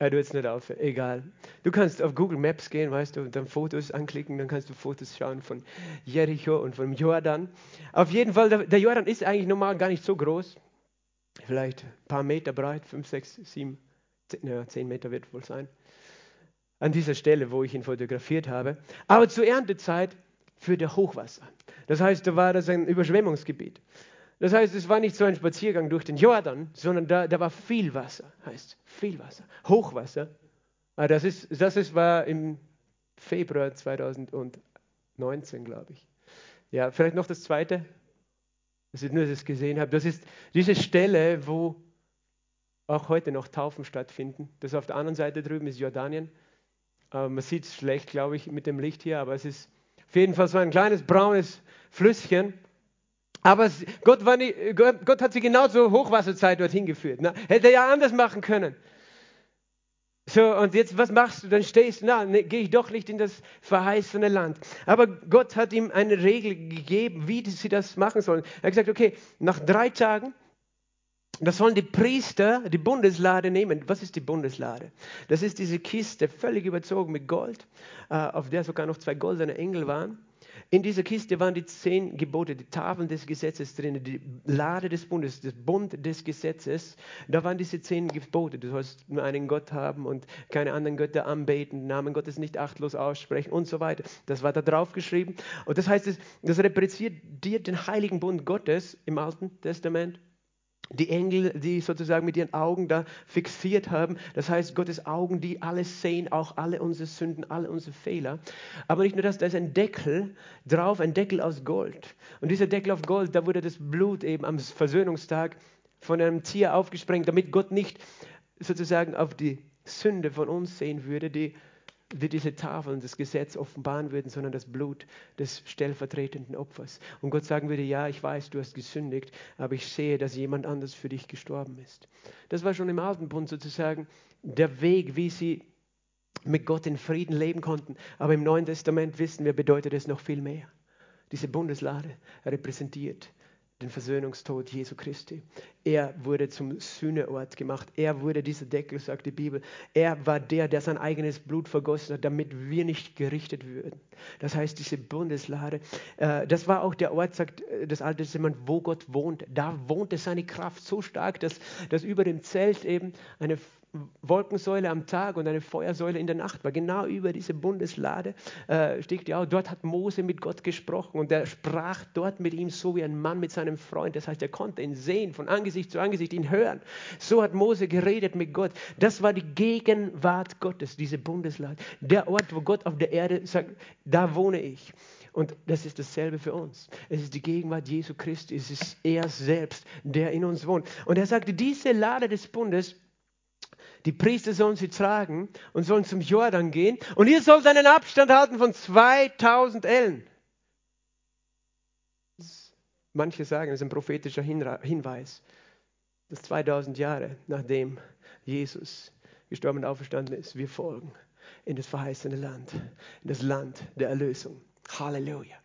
Ah, du jetzt nicht auf, egal. Du kannst auf Google Maps gehen, weißt du, und dann Fotos anklicken, dann kannst du Fotos schauen von Jericho und vom Jordan. Auf jeden Fall, der, der Jordan ist eigentlich normal gar nicht so groß. Vielleicht ein paar Meter breit, fünf, sechs, sieben, zehn, ja, zehn Meter wird wohl sein. An dieser Stelle, wo ich ihn fotografiert habe. Aber zur Erntezeit führt er Hochwasser. Das heißt, da war das ein Überschwemmungsgebiet. Das heißt, es war nicht so ein Spaziergang durch den Jordan, sondern da, da war viel Wasser, heißt viel Wasser, Hochwasser. Ah, das, ist, das ist, war im Februar 2019, glaube ich. Ja, vielleicht noch das zweite, dass ich nur das gesehen habe. Das ist diese Stelle, wo auch heute noch Taufen stattfinden. Das auf der anderen Seite drüben ist Jordanien. Äh, man sieht es schlecht, glaube ich, mit dem Licht hier, aber es ist auf jeden Fall so ein kleines braunes Flüsschen. Aber Gott, nicht, Gott, Gott, hat sie genau zur Hochwasserzeit dorthin geführt. Ne? Hätte er ja anders machen können. So, und jetzt, was machst du? Dann stehst du, na, ne, gehe ich doch nicht in das verheißene Land. Aber Gott hat ihm eine Regel gegeben, wie sie das machen sollen. Er hat gesagt, okay, nach drei Tagen, das sollen die Priester die Bundeslade nehmen. Was ist die Bundeslade? Das ist diese Kiste, völlig überzogen mit Gold, äh, auf der sogar noch zwei goldene Engel waren. In dieser Kiste waren die zehn Gebote, die Tafeln des Gesetzes drin, die Lade des Bundes, das Bund des Gesetzes. Da waren diese zehn Gebote. Du sollst nur einen Gott haben und keine anderen Götter anbeten, Namen Gottes nicht achtlos aussprechen und so weiter. Das war da drauf geschrieben. Und das heißt, das repräsentiert den heiligen Bund Gottes im Alten Testament die Engel, die sozusagen mit ihren Augen da fixiert haben. Das heißt, Gottes Augen, die alles sehen, auch alle unsere Sünden, alle unsere Fehler. Aber nicht nur das, da ist ein Deckel drauf, ein Deckel aus Gold. Und dieser Deckel aus Gold, da wurde das Blut eben am Versöhnungstag von einem Tier aufgesprengt, damit Gott nicht sozusagen auf die Sünde von uns sehen würde, die die diese Tafeln das Gesetz offenbaren würden, sondern das Blut des stellvertretenden Opfers. Und Gott sagen würde, ja, ich weiß, du hast gesündigt, aber ich sehe, dass jemand anders für dich gestorben ist. Das war schon im Alten Bund sozusagen der Weg, wie sie mit Gott in Frieden leben konnten. Aber im Neuen Testament wissen wir, bedeutet es noch viel mehr. Diese Bundeslade repräsentiert den Versöhnungstod Jesu Christi. Er wurde zum Sühneort gemacht. Er wurde dieser Deckel, sagt die Bibel. Er war der, der sein eigenes Blut vergossen hat, damit wir nicht gerichtet würden. Das heißt, diese Bundeslade, äh, das war auch der Ort, sagt äh, das Alte Testament, wo Gott wohnt. Da wohnte seine Kraft so stark, dass, dass über dem Zelt eben eine Wolkensäule am Tag und eine Feuersäule in der Nacht war. Genau über diese Bundeslade äh, stieg die auch. Dort hat Mose mit Gott gesprochen und er sprach dort mit ihm so wie ein Mann mit seinem Freund. Das heißt, er konnte ihn sehen, von Angesicht zu Angesicht ihn hören. So hat Mose geredet mit Gott. Das war die Gegenwart Gottes, diese Bundeslade. Der Ort, wo Gott auf der Erde sagt, da wohne ich. Und das ist dasselbe für uns. Es ist die Gegenwart Jesu Christi. Es ist er selbst, der in uns wohnt. Und er sagte, diese Lade des Bundes die Priester sollen sie tragen und sollen zum Jordan gehen. Und ihr sollt einen Abstand halten von 2000 Ellen. Manche sagen, es ist ein prophetischer Hinweis, dass 2000 Jahre nachdem Jesus gestorben und auferstanden ist, wir folgen in das verheißene Land, in das Land der Erlösung. Halleluja.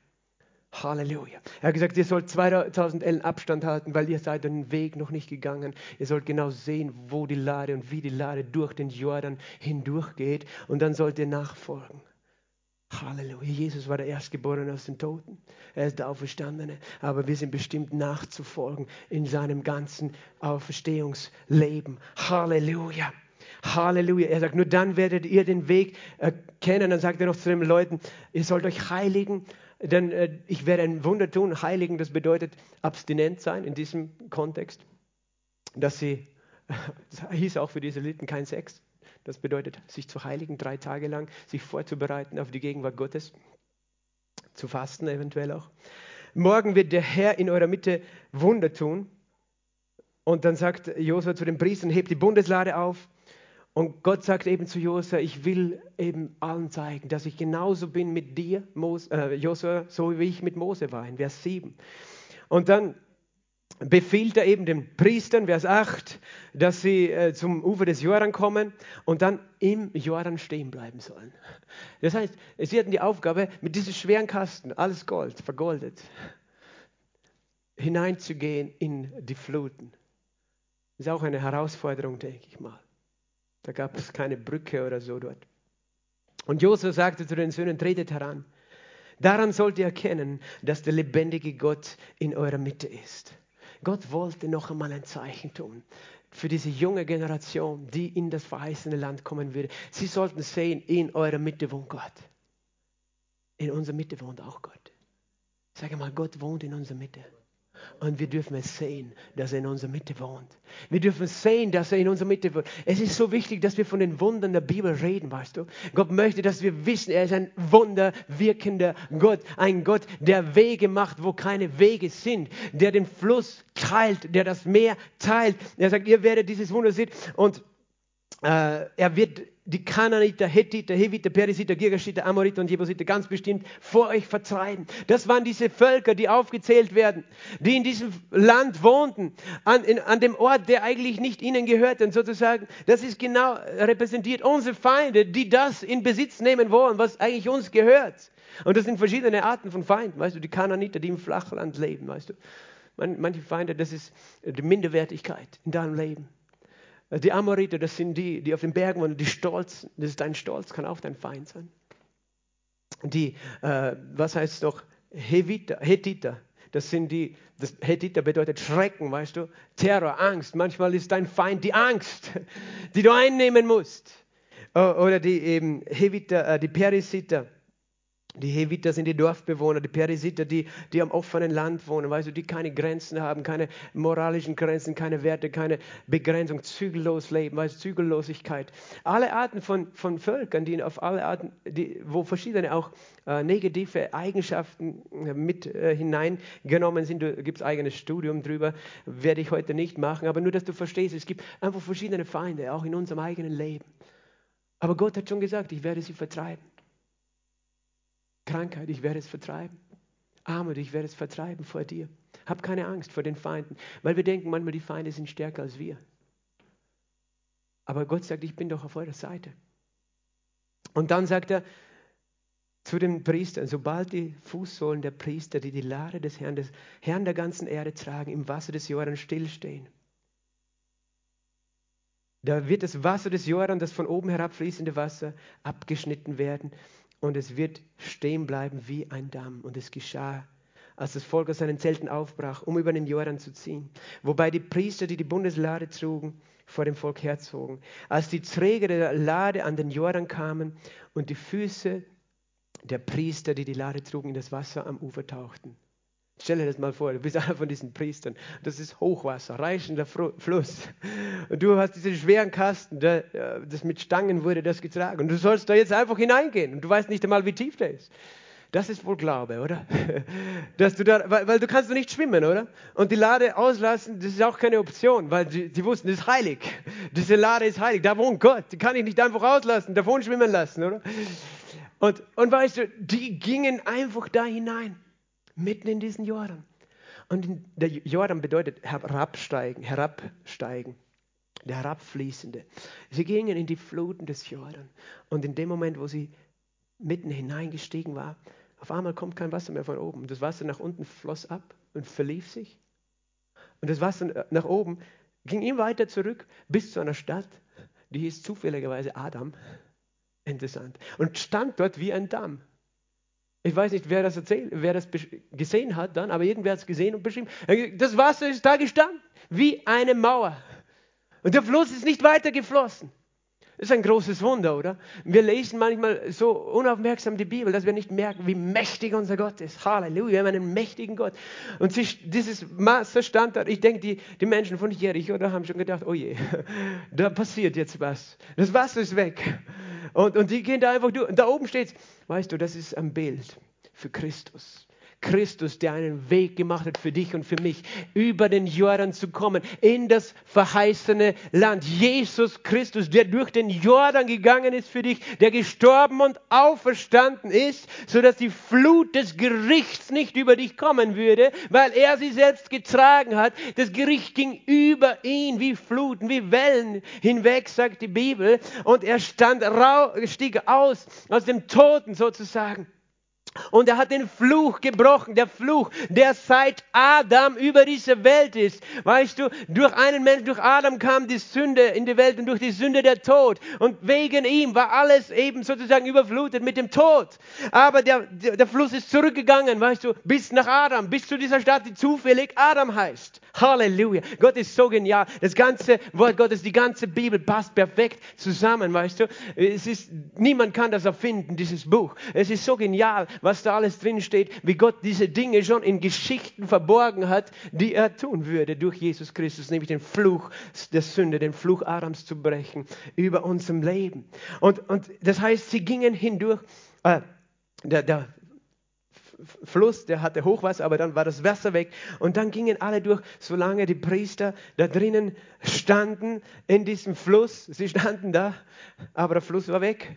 Halleluja. Er hat gesagt, ihr sollt 2000 Ellen Abstand halten, weil ihr seid den Weg noch nicht gegangen. Ihr sollt genau sehen, wo die Lade und wie die Lade durch den Jordan hindurchgeht und dann sollt ihr nachfolgen. Halleluja. Jesus war der Erstgeborene aus den Toten. Er ist der Auferstandene. Aber wir sind bestimmt nachzufolgen in seinem ganzen Auferstehungsleben. Halleluja. Halleluja. Er sagt, nur dann werdet ihr den Weg erkennen. Dann sagt er noch zu den Leuten, ihr sollt euch heiligen denn äh, ich werde ein Wunder tun. Heiligen, das bedeutet abstinent sein in diesem Kontext. Dass sie, [laughs] das hieß auch für diese Litten kein Sex. Das bedeutet, sich zu heiligen, drei Tage lang, sich vorzubereiten auf die Gegenwart Gottes, zu fasten eventuell auch. Morgen wird der Herr in eurer Mitte Wunder tun. Und dann sagt Josua zu den Priestern, hebt die Bundeslade auf und Gott sagt eben zu Josua, ich will eben allen zeigen, dass ich genauso bin mit dir, äh, Josua, so wie ich mit Mose war, in Vers 7. Und dann befiehlt er eben den Priestern, Vers 8, dass sie äh, zum Ufer des Jordan kommen und dann im Jordan stehen bleiben sollen. Das heißt, sie hatten die Aufgabe, mit diesem schweren Kasten, alles Gold, vergoldet, hineinzugehen in die Fluten Das ist auch eine Herausforderung, denke ich mal. Da gab es keine Brücke oder so dort. Und Josef sagte zu den Söhnen, tretet heran. Daran sollt ihr erkennen, dass der lebendige Gott in eurer Mitte ist. Gott wollte noch einmal ein Zeichen tun für diese junge Generation, die in das verheißene Land kommen würde. Sie sollten sehen, in eurer Mitte wohnt Gott. In unserer Mitte wohnt auch Gott. Sag mal, Gott wohnt in unserer Mitte. Und wir dürfen es sehen, dass er in unserer Mitte wohnt. Wir dürfen sehen, dass er in unserer Mitte wohnt. Es ist so wichtig, dass wir von den Wundern der Bibel reden, weißt du. Gott möchte, dass wir wissen, er ist ein wunderwirkender Gott. Ein Gott, der Wege macht, wo keine Wege sind. Der den Fluss teilt, der das Meer teilt. Er sagt, ihr werdet dieses Wunder sehen. Und äh, er wird die Kananiter, Hethiter, Heviter, Perisiter, Girgashiter, Amoriter und Jebusiter ganz bestimmt vor euch vertreiben. Das waren diese Völker, die aufgezählt werden, die in diesem Land wohnten, an, in, an dem Ort, der eigentlich nicht ihnen gehörte. Und sozusagen, das ist genau repräsentiert unsere Feinde, die das in Besitz nehmen wollen, was eigentlich uns gehört. Und das sind verschiedene Arten von Feinden, weißt du, die Kananiter, die im Flachland leben, weißt du. Manche Feinde, das ist die Minderwertigkeit in deinem Leben. Die Amoriter, das sind die, die auf den Bergen wohnen, die Stolz, das ist dein Stolz, kann auch dein Feind sein. Die, äh, was heißt noch, Heviter, Hethiter, das sind die, das Hethiter bedeutet Schrecken, weißt du, Terror, Angst. Manchmal ist dein Feind die Angst, [laughs] die du einnehmen musst. Oder die eben Heviter, äh, die Perisiter, die Heviter sind die Dorfbewohner, die Perisiter, die, die am offenen Land wohnen, weißt du, die keine Grenzen haben, keine moralischen Grenzen, keine Werte, keine Begrenzung, zügellos leben, weißt du, Zügellosigkeit. Alle Arten von, von Völkern, die auf alle Arten, die, wo verschiedene auch äh, negative Eigenschaften äh, mit äh, hineingenommen sind. Da gibt es eigenes Studium drüber, werde ich heute nicht machen, aber nur, dass du verstehst, es gibt einfach verschiedene Feinde, auch in unserem eigenen Leben. Aber Gott hat schon gesagt, ich werde sie vertreiben. Krankheit, ich werde es vertreiben. Armut, ich werde es vertreiben vor dir. Hab keine Angst vor den Feinden, weil wir denken manchmal, die Feinde sind stärker als wir. Aber Gott sagt, ich bin doch auf eurer Seite. Und dann sagt er zu den Priestern, sobald die Fußsohlen der Priester, die die Lade des Herrn, des Herrn der ganzen Erde tragen, im Wasser des Jordan stillstehen, da wird das Wasser des Jordan, das von oben herabfließende Wasser, abgeschnitten werden und es wird stehen bleiben wie ein Damm. Und es geschah, als das Volk aus seinen Zelten aufbrach, um über den Jordan zu ziehen. Wobei die Priester, die die Bundeslade trugen, vor dem Volk herzogen. Als die Träger der Lade an den Jordan kamen und die Füße der Priester, die die Lade trugen, in das Wasser am Ufer tauchten. Stell dir das mal vor, du bist [laughs] einer von diesen Priestern. Das ist Hochwasser, reichender Fluss. Und du hast diesen schweren Kasten, der, äh, das mit Stangen wurde das getragen. Und du sollst da jetzt einfach hineingehen und du weißt nicht einmal, wie tief der ist. Das ist wohl Glaube, oder? [laughs] Dass du da, weil, weil, du kannst du nicht schwimmen, oder? Und die Lade auslassen, das ist auch keine Option, weil die, die wussten, das ist heilig. Diese Lade ist heilig, da wohnt Gott. Die kann ich nicht einfach auslassen, davon schwimmen lassen, oder? Und, und weißt du, die gingen einfach da hinein mitten in diesen Jordan. Und der Jordan bedeutet herabsteigen, herabsteigen, der herabfließende. Sie gingen in die Fluten des Jordan. Und in dem Moment, wo sie mitten hineingestiegen war, auf einmal kommt kein Wasser mehr von oben. Das Wasser nach unten floss ab und verlief sich. Und das Wasser nach oben ging ihm weiter zurück bis zu einer Stadt, die hieß zufälligerweise Adam. Interessant. Und stand dort wie ein Damm. Ich weiß nicht, wer das, erzählt, wer das gesehen hat dann, aber irgendwer hat es gesehen und beschrieben. Das Wasser ist da gestanden, wie eine Mauer. Und der Fluss ist nicht weiter geflossen. Das ist ein großes Wunder, oder? Wir lesen manchmal so unaufmerksam die Bibel, dass wir nicht merken, wie mächtig unser Gott ist. Halleluja, wir haben einen mächtigen Gott. Und dieses Wasser stand da. Ich denke, die, die Menschen von Jericho haben schon gedacht, oh je, [laughs] da passiert jetzt was. Das Wasser ist weg. Und, und die gehen da einfach durch. Und da oben steht, weißt du, das ist ein Bild für Christus. Christus, der einen Weg gemacht hat für dich und für mich, über den Jordan zu kommen, in das verheißene Land. Jesus Christus, der durch den Jordan gegangen ist für dich, der gestorben und auferstanden ist, sodass die Flut des Gerichts nicht über dich kommen würde, weil er sie selbst getragen hat. Das Gericht ging über ihn wie Fluten, wie Wellen hinweg, sagt die Bibel. Und er stand, stieg aus, aus dem Toten sozusagen Und er hat den Fluch gebrochen, der Fluch, der seit Adam über diese Welt ist. Weißt du, durch einen Menschen, durch Adam kam die Sünde in die Welt und durch die Sünde der Tod. Und wegen ihm war alles eben sozusagen überflutet mit dem Tod. Aber der, der, Fluss ist zurückgegangen, weißt du, bis nach Adam, bis zu dieser Stadt, die zufällig Adam heißt. Halleluja. Gott ist so genial. Das ganze Wort Gottes, die ganze Bibel passt perfekt zusammen, weißt du. Es ist, niemand kann das erfinden, dieses Buch. Es ist so genial, was da alles drin steht, wie Gott diese Dinge schon in Geschichten verborgen hat, die er tun würde durch Jesus Christus, nämlich den Fluch der Sünde, den Fluch Adams zu brechen über unserem Leben. Und, und das heißt, sie gingen hindurch, äh, der, der Fluss, der hatte Hochwasser, aber dann war das Wasser weg und dann gingen alle durch, solange die Priester da drinnen standen in diesem Fluss. Sie standen da, aber der Fluss war weg.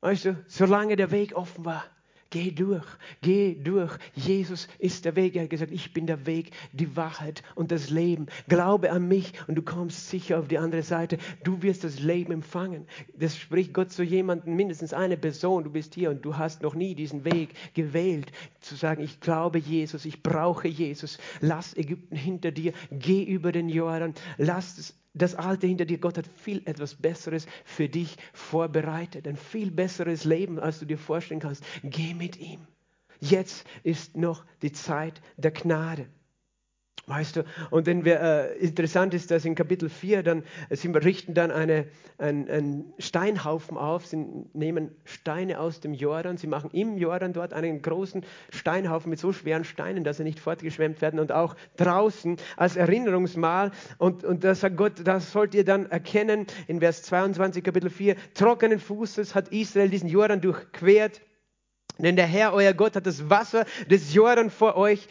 Weißt du, solange der Weg offen war. Geh durch, geh durch. Jesus ist der Weg. Er hat gesagt, ich bin der Weg, die Wahrheit und das Leben. Glaube an mich und du kommst sicher auf die andere Seite. Du wirst das Leben empfangen. Das spricht Gott zu jemandem, mindestens eine Person. Du bist hier und du hast noch nie diesen Weg gewählt, zu sagen, ich glaube Jesus, ich brauche Jesus. Lass Ägypten hinter dir, geh über den Jordan, lass es das Alte hinter dir. Gott hat viel etwas Besseres für dich vorbereitet. Ein viel besseres Leben, als du dir vorstellen kannst. Geh mit ihm. Jetzt ist noch die Zeit der Gnade. Weißt du, und wenn wir, äh, interessant ist, dass in Kapitel 4 dann, äh, sie richten dann eine, ein, einen Steinhaufen auf, sie nehmen Steine aus dem Jordan, sie machen im Jordan dort einen großen Steinhaufen mit so schweren Steinen, dass sie nicht fortgeschwemmt werden und auch draußen als Erinnerungsmal. Und, und da sagt Gott, das sollt ihr dann erkennen, in Vers 22 Kapitel 4, trockenen Fußes hat Israel diesen Jordan durchquert, denn der Herr, euer Gott, hat das Wasser des Jordan vor euch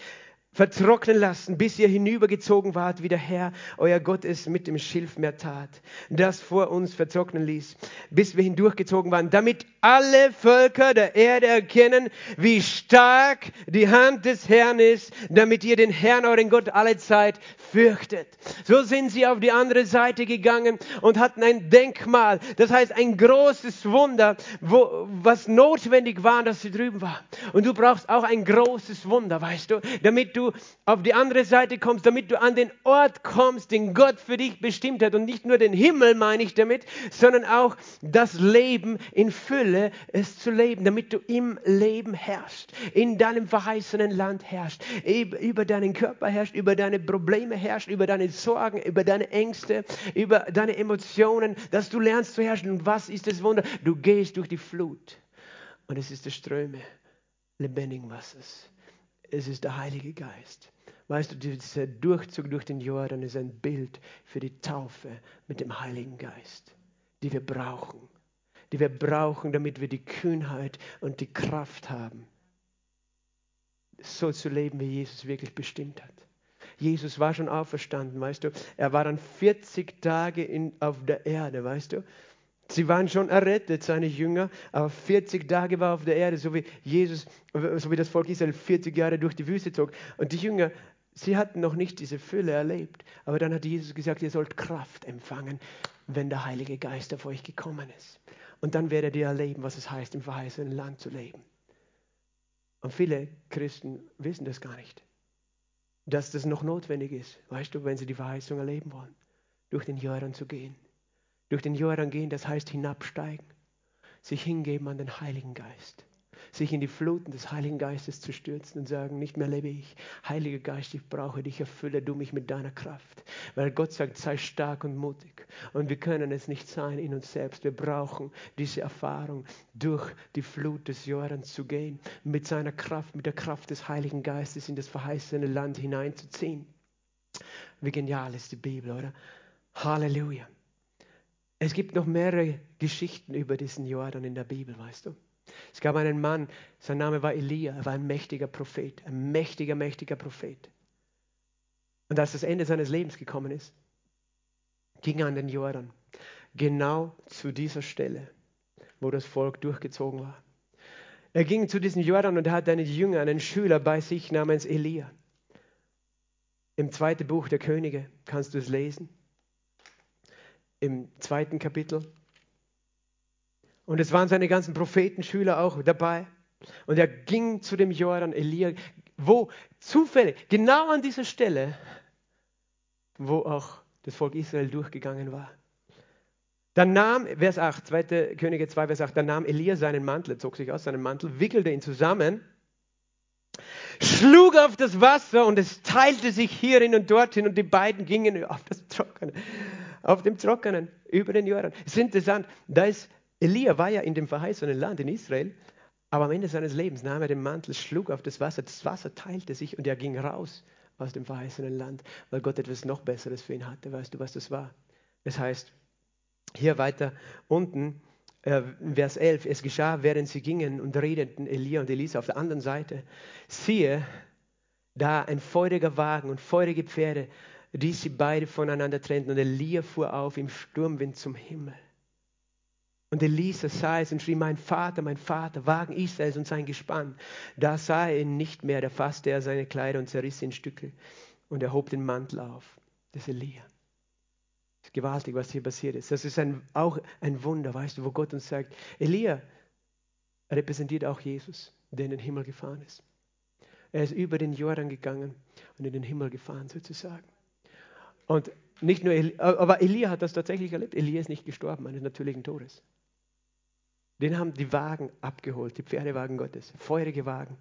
vertrocknen lassen, bis ihr hinübergezogen wart, wie der Herr, euer Gott es mit dem Schilfmeer tat, das vor uns vertrocknen ließ, bis wir hindurchgezogen waren, damit alle Völker der Erde erkennen, wie stark die Hand des Herrn ist, damit ihr den Herrn, euren Gott, alle Zeit fürchtet. So sind sie auf die andere Seite gegangen und hatten ein Denkmal, das heißt ein großes Wunder, wo, was notwendig war, dass sie drüben war. Und du brauchst auch ein großes Wunder, weißt du, damit du du auf die andere Seite kommst, damit du an den Ort kommst, den Gott für dich bestimmt hat. Und nicht nur den Himmel meine ich damit, sondern auch das Leben in Fülle, es zu leben, damit du im Leben herrschst, in deinem verheißenen Land herrschst, über deinen Körper herrschst, über deine Probleme herrschst, über deine Sorgen, über deine Ängste, über deine Emotionen, dass du lernst zu herrschen. Und was ist das Wunder? Du gehst durch die Flut und es ist der Ströme lebendigen Wassers es ist der Heilige Geist. Weißt du, dieser Durchzug durch den Jordan ist ein Bild für die Taufe mit dem Heiligen Geist, die wir brauchen. Die wir brauchen, damit wir die Kühnheit und die Kraft haben, so zu leben, wie Jesus wirklich bestimmt hat. Jesus war schon auferstanden, weißt du. Er war dann 40 Tage in, auf der Erde, weißt du. Sie waren schon errettet, seine Jünger, aber 40 Tage war auf der Erde, so wie Jesus, so wie das Volk Israel 40 Jahre durch die Wüste zog. Und die Jünger, sie hatten noch nicht diese Fülle erlebt. Aber dann hat Jesus gesagt, ihr sollt Kraft empfangen, wenn der Heilige Geist auf euch gekommen ist. Und dann werdet ihr erleben, was es heißt, im verheißenen Land zu leben. Und viele Christen wissen das gar nicht, dass das noch notwendig ist, weißt du, wenn sie die Verheißung erleben wollen, durch den Jordan zu gehen. Durch den Jordan gehen, das heißt hinabsteigen, sich hingeben an den Heiligen Geist, sich in die Fluten des Heiligen Geistes zu stürzen und sagen, nicht mehr lebe ich, Heiliger Geist, ich brauche dich, erfülle du mich mit deiner Kraft. Weil Gott sagt, sei stark und mutig. Und wir können es nicht sein in uns selbst. Wir brauchen diese Erfahrung, durch die Flut des Jordan zu gehen, mit seiner Kraft, mit der Kraft des Heiligen Geistes in das verheißene Land hineinzuziehen. Wie genial ist die Bibel, oder? Halleluja. Es gibt noch mehrere Geschichten über diesen Jordan in der Bibel, weißt du. Es gab einen Mann, sein Name war Elia, er war ein mächtiger Prophet, ein mächtiger, mächtiger Prophet. Und als das Ende seines Lebens gekommen ist, ging er an den Jordan, genau zu dieser Stelle, wo das Volk durchgezogen war. Er ging zu diesem Jordan und hatte einen Jünger, einen Schüler bei sich namens Elia. Im zweiten Buch der Könige kannst du es lesen im zweiten Kapitel. Und es waren seine ganzen Prophetenschüler auch dabei. Und er ging zu dem Jordan, Elia, wo zufällig, genau an dieser Stelle, wo auch das Volk Israel durchgegangen war. Dann nahm, Vers 8, 2. Könige 2, Vers 8, dann nahm Elia seinen Mantel, zog sich aus seinem Mantel, wickelte ihn zusammen, schlug auf das Wasser und es teilte sich hierin und dorthin und die beiden gingen auf das Trockene, auf dem Trockenen über den Jordan. Es ist interessant, da ist, Elia war ja in dem verheißenen Land in Israel, aber am Ende seines Lebens nahm er den Mantel, schlug auf das Wasser, das Wasser teilte sich und er ging raus aus dem verheißenen Land, weil Gott etwas noch Besseres für ihn hatte. Weißt du, was das war? Das heißt, hier weiter unten, äh, Vers 11, es geschah, während sie gingen und redeten, Elia und Elisa auf der anderen Seite, siehe, da ein feuriger Wagen und feurige Pferde, die sie beide voneinander trennten. Und Elia fuhr auf im Sturmwind zum Himmel. Und Elisa sah es und schrie, mein Vater, mein Vater, Wagen Israels und sein Gespann. Da sah er ihn nicht mehr, da fasste er seine Kleider und zerriss sie in Stücke und er hob den Mantel auf. Das Elia ist gewaltig, was hier passiert ist. Das ist ein, auch ein Wunder, weißt du, wo Gott uns sagt, Elia repräsentiert auch Jesus, der in den Himmel gefahren ist. Er ist über den Jordan gegangen und in den Himmel gefahren sozusagen. Und nicht nur, Elia, aber Elia hat das tatsächlich erlebt. Elia ist nicht gestorben eines natürlichen Todes. Den haben die Wagen abgeholt, die Pferdewagen Gottes, feurige Wagen.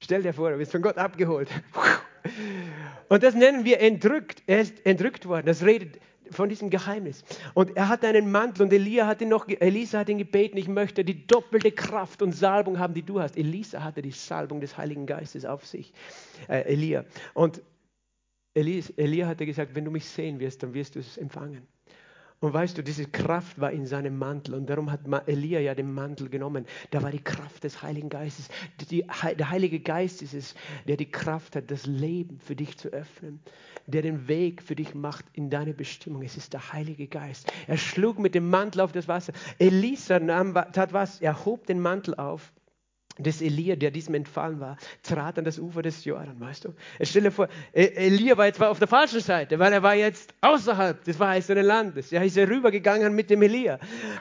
Stell dir vor, du bist von Gott abgeholt. [laughs] Und das nennen wir entrückt. Er ist entrückt worden. Das redet von diesem Geheimnis. Und er hatte einen Mantel und Elia hatte noch, Elisa hat ihn gebeten, ich möchte die doppelte Kraft und Salbung haben, die du hast. Elisa hatte die Salbung des Heiligen Geistes auf sich, äh, Elia. Und Elia, Elia hatte gesagt, wenn du mich sehen wirst, dann wirst du es empfangen. Und weißt du, diese Kraft war in seinem Mantel und darum hat Elia ja den Mantel genommen. Da war die Kraft des Heiligen Geistes. Die, der Heilige Geist ist es, der die Kraft hat, das Leben für dich zu öffnen, der den Weg für dich macht in deine Bestimmung. Es ist der Heilige Geist. Er schlug mit dem Mantel auf das Wasser. Elisa nahm, tat was? Er hob den Mantel auf des Elia, der diesem entfallen war, trat an das Ufer des Jordan, weißt du? Stell dir vor, e- Elia war jetzt auf der falschen Seite, weil er war jetzt außerhalb des verheißenen Landes. Er ist ja rübergegangen mit dem Elia.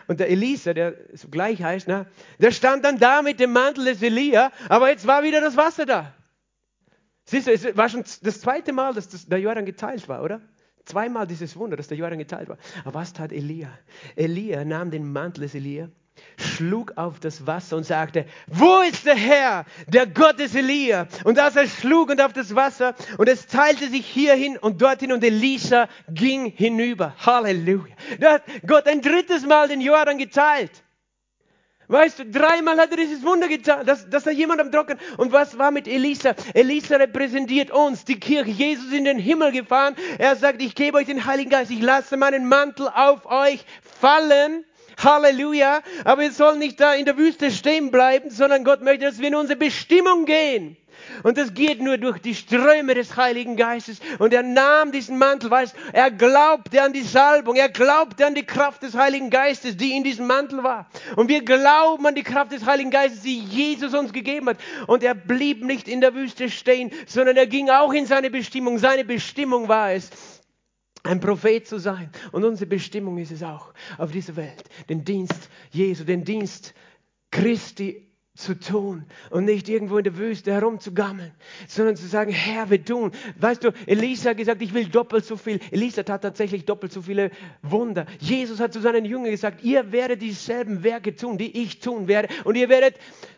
Und der Elisa, der so gleich heißt, na, der stand dann da mit dem Mantel des Elia, aber jetzt war wieder das Wasser da. Siehst du, es war schon das zweite Mal, dass das, der Jordan geteilt war, oder? Zweimal dieses Wunder, dass der Jordan geteilt war. Aber was tat Elia? Elia nahm den Mantel des Elia schlug auf das Wasser und sagte, wo ist der Herr, der Gott des Elia? Und als er schlug und auf das Wasser und es teilte sich hierhin und dorthin und Elisa ging hinüber. Halleluja. Da hat Gott ein drittes Mal den Jordan geteilt. Weißt du, dreimal hat er dieses Wunder getan, dass, dass da jemand am Trocken. Und was war mit Elisa? Elisa repräsentiert uns, die Kirche. Jesus ist in den Himmel gefahren. Er sagt, ich gebe euch den Heiligen Geist. Ich lasse meinen Mantel auf euch fallen Halleluja. Aber wir sollen nicht da in der Wüste stehen bleiben, sondern Gott möchte, dass wir in unsere Bestimmung gehen. Und das geht nur durch die Ströme des Heiligen Geistes. Und er nahm diesen Mantel, weißt, er glaubte an die Salbung, er glaubte an die Kraft des Heiligen Geistes, die in diesem Mantel war. Und wir glauben an die Kraft des Heiligen Geistes, die Jesus uns gegeben hat. Und er blieb nicht in der Wüste stehen, sondern er ging auch in seine Bestimmung. Seine Bestimmung war es, ein Prophet zu sein. Und unsere Bestimmung ist es auch, auf dieser Welt den Dienst Jesu, den Dienst Christi zu tun und nicht irgendwo in der Wüste herumzugammeln, sondern zu sagen, Herr, wir tun. Weißt du, Elisa hat gesagt, ich will doppelt so viel. Elisa tat tatsächlich doppelt so viele Wunder. Jesus hat zu seinen Jüngern gesagt, ihr werdet dieselben Werke tun, die ich tun werde. Und ihr werdet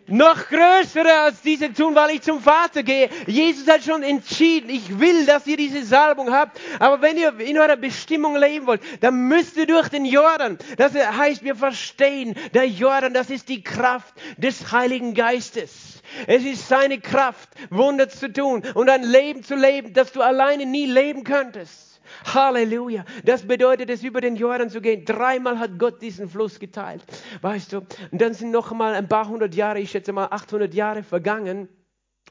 noch größere als diese tun, weil ich zum Vater gehe. Jesus hat schon entschieden, ich will, dass ihr diese Salbung habt. Aber wenn ihr in eurer Bestimmung leben wollt, dann müsst ihr durch den Jordan. Das heißt, wir verstehen, der Jordan, das ist die Kraft des Heiligen Geistes. Es ist seine Kraft, Wunder zu tun und ein Leben zu leben, das du alleine nie leben könntest. Halleluja. Das bedeutet es, über den Jordan zu gehen. Dreimal hat Gott diesen Fluss geteilt. Weißt du? Und dann sind noch mal ein paar hundert Jahre, ich schätze mal 800 Jahre vergangen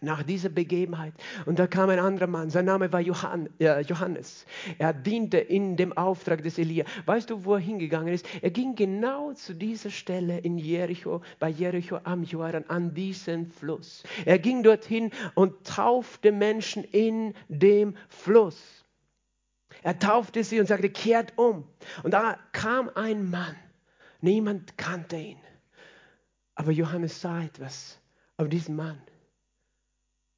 nach dieser Begebenheit. Und da kam ein anderer Mann, sein Name war Johannes. Er diente in dem Auftrag des Elia. Weißt du, wo er hingegangen ist? Er ging genau zu dieser Stelle in Jericho, bei Jericho am Jordan, an diesen Fluss. Er ging dorthin und taufte Menschen in dem Fluss. Er taufte sie und sagte, kehrt um. Und da kam ein Mann. Niemand kannte ihn. Aber Johannes sah etwas auf diesen Mann.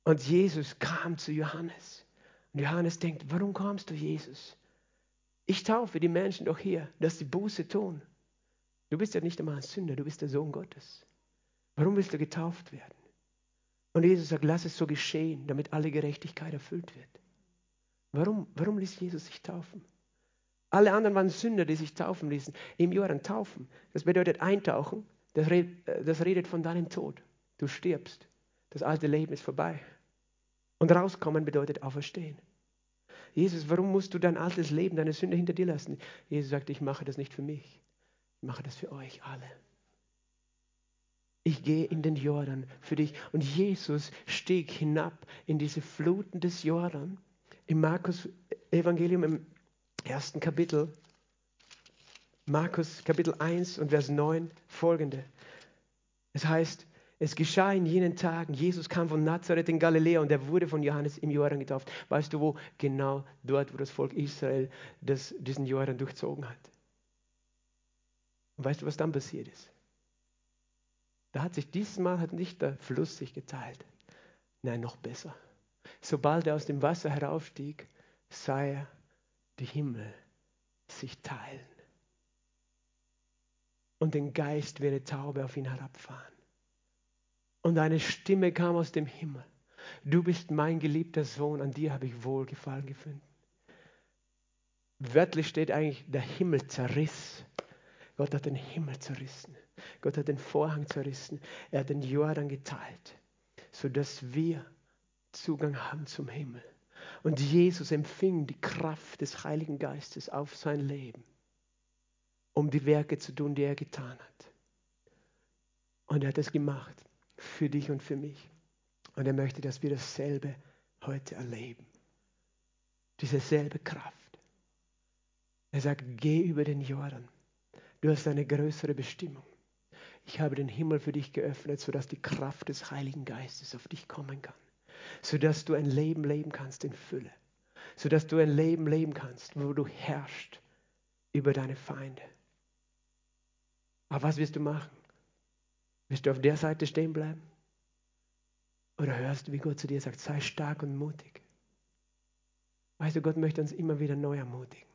Und Jesus kam zu Johannes. Und Johannes denkt, warum kommst du, Jesus? Ich taufe die Menschen doch hier, dass sie Buße tun. Du bist ja nicht einmal ein Sünder, du bist der Sohn Gottes. Warum willst du getauft werden? Und Jesus sagt, lass es so geschehen, damit alle Gerechtigkeit erfüllt wird. Warum, warum ließ Jesus sich taufen? Alle anderen waren Sünder, die sich taufen ließen. Im Jordan taufen, das bedeutet eintauchen, das redet, das redet von deinem Tod. Du stirbst, das alte Leben ist vorbei. Und rauskommen bedeutet auferstehen. Jesus, warum musst du dein altes Leben, deine Sünde hinter dir lassen? Jesus sagt, ich mache das nicht für mich, ich mache das für euch alle. Ich gehe in den Jordan für dich. Und Jesus stieg hinab in diese Fluten des Jordan. Im Markus Evangelium im ersten Kapitel, Markus Kapitel 1 und Vers 9 folgende. Es heißt, es geschah in jenen Tagen, Jesus kam von Nazareth in Galiläa und er wurde von Johannes im Jordan getauft. Weißt du wo? Genau dort, wo das Volk Israel das, diesen Jordan durchzogen hat. Und weißt du, was dann passiert ist? Da hat sich diesmal hat nicht der Fluss sich geteilt. Nein, noch besser. Sobald er aus dem Wasser heraufstieg, sah er die Himmel sich teilen und den Geist wie eine Taube auf ihn herabfahren. Und eine Stimme kam aus dem Himmel. Du bist mein geliebter Sohn, an dir habe ich Wohlgefallen gefunden. Wörtlich steht eigentlich, der Himmel zerriss. Gott hat den Himmel zerrissen. Gott hat den Vorhang zerrissen. Er hat den Jordan geteilt, sodass wir Zugang haben zum Himmel. Und Jesus empfing die Kraft des Heiligen Geistes auf sein Leben, um die Werke zu tun, die er getan hat. Und er hat es gemacht für dich und für mich. Und er möchte, dass wir dasselbe heute erleben. Diese selbe Kraft. Er sagt, geh über den Jordan. Du hast eine größere Bestimmung. Ich habe den Himmel für dich geöffnet, sodass die Kraft des Heiligen Geistes auf dich kommen kann sodass du ein Leben leben kannst in Fülle, sodass du ein Leben leben kannst, wo du herrschst über deine Feinde. Aber was wirst du machen? Wirst du auf der Seite stehen bleiben? Oder hörst du, wie Gott zu dir sagt, sei stark und mutig? Weißt du, Gott möchte uns immer wieder neu ermutigen.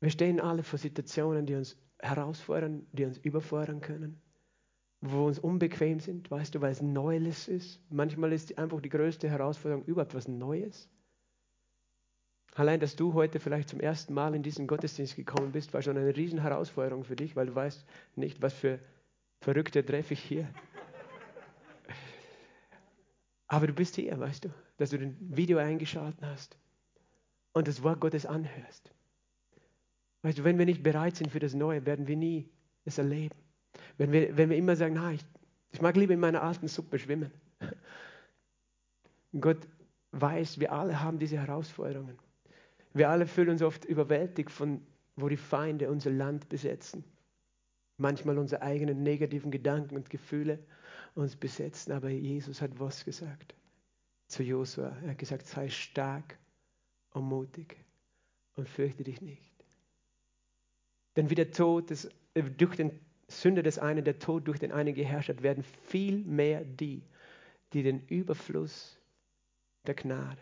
Wir stehen alle vor Situationen, die uns herausfordern, die uns überfordern können wo uns unbequem sind, weißt du, weil es Neues ist. Manchmal ist einfach die größte Herausforderung überhaupt was Neues. Allein, dass du heute vielleicht zum ersten Mal in diesen Gottesdienst gekommen bist, war schon eine riesen Herausforderung für dich, weil du weißt nicht, was für Verrückte treffe ich hier. [laughs] Aber du bist hier, weißt du, dass du den Video eingeschaltet hast und das Wort Gottes anhörst. Weißt du, wenn wir nicht bereit sind für das Neue, werden wir nie es erleben. Wenn wir, wenn wir immer sagen, na, ich, ich mag lieber in meiner alten Suppe schwimmen. Gott weiß, wir alle haben diese Herausforderungen. Wir alle fühlen uns oft überwältigt von, wo die Feinde unser Land besetzen. Manchmal unsere eigenen negativen Gedanken und Gefühle uns besetzen. Aber Jesus hat was gesagt zu Josua. Er hat gesagt, sei stark und mutig und fürchte dich nicht. Denn wie der Tod äh, durch den Sünde des einen, der Tod durch den einen geherrscht hat, werden viel mehr die, die den Überfluss der Gnade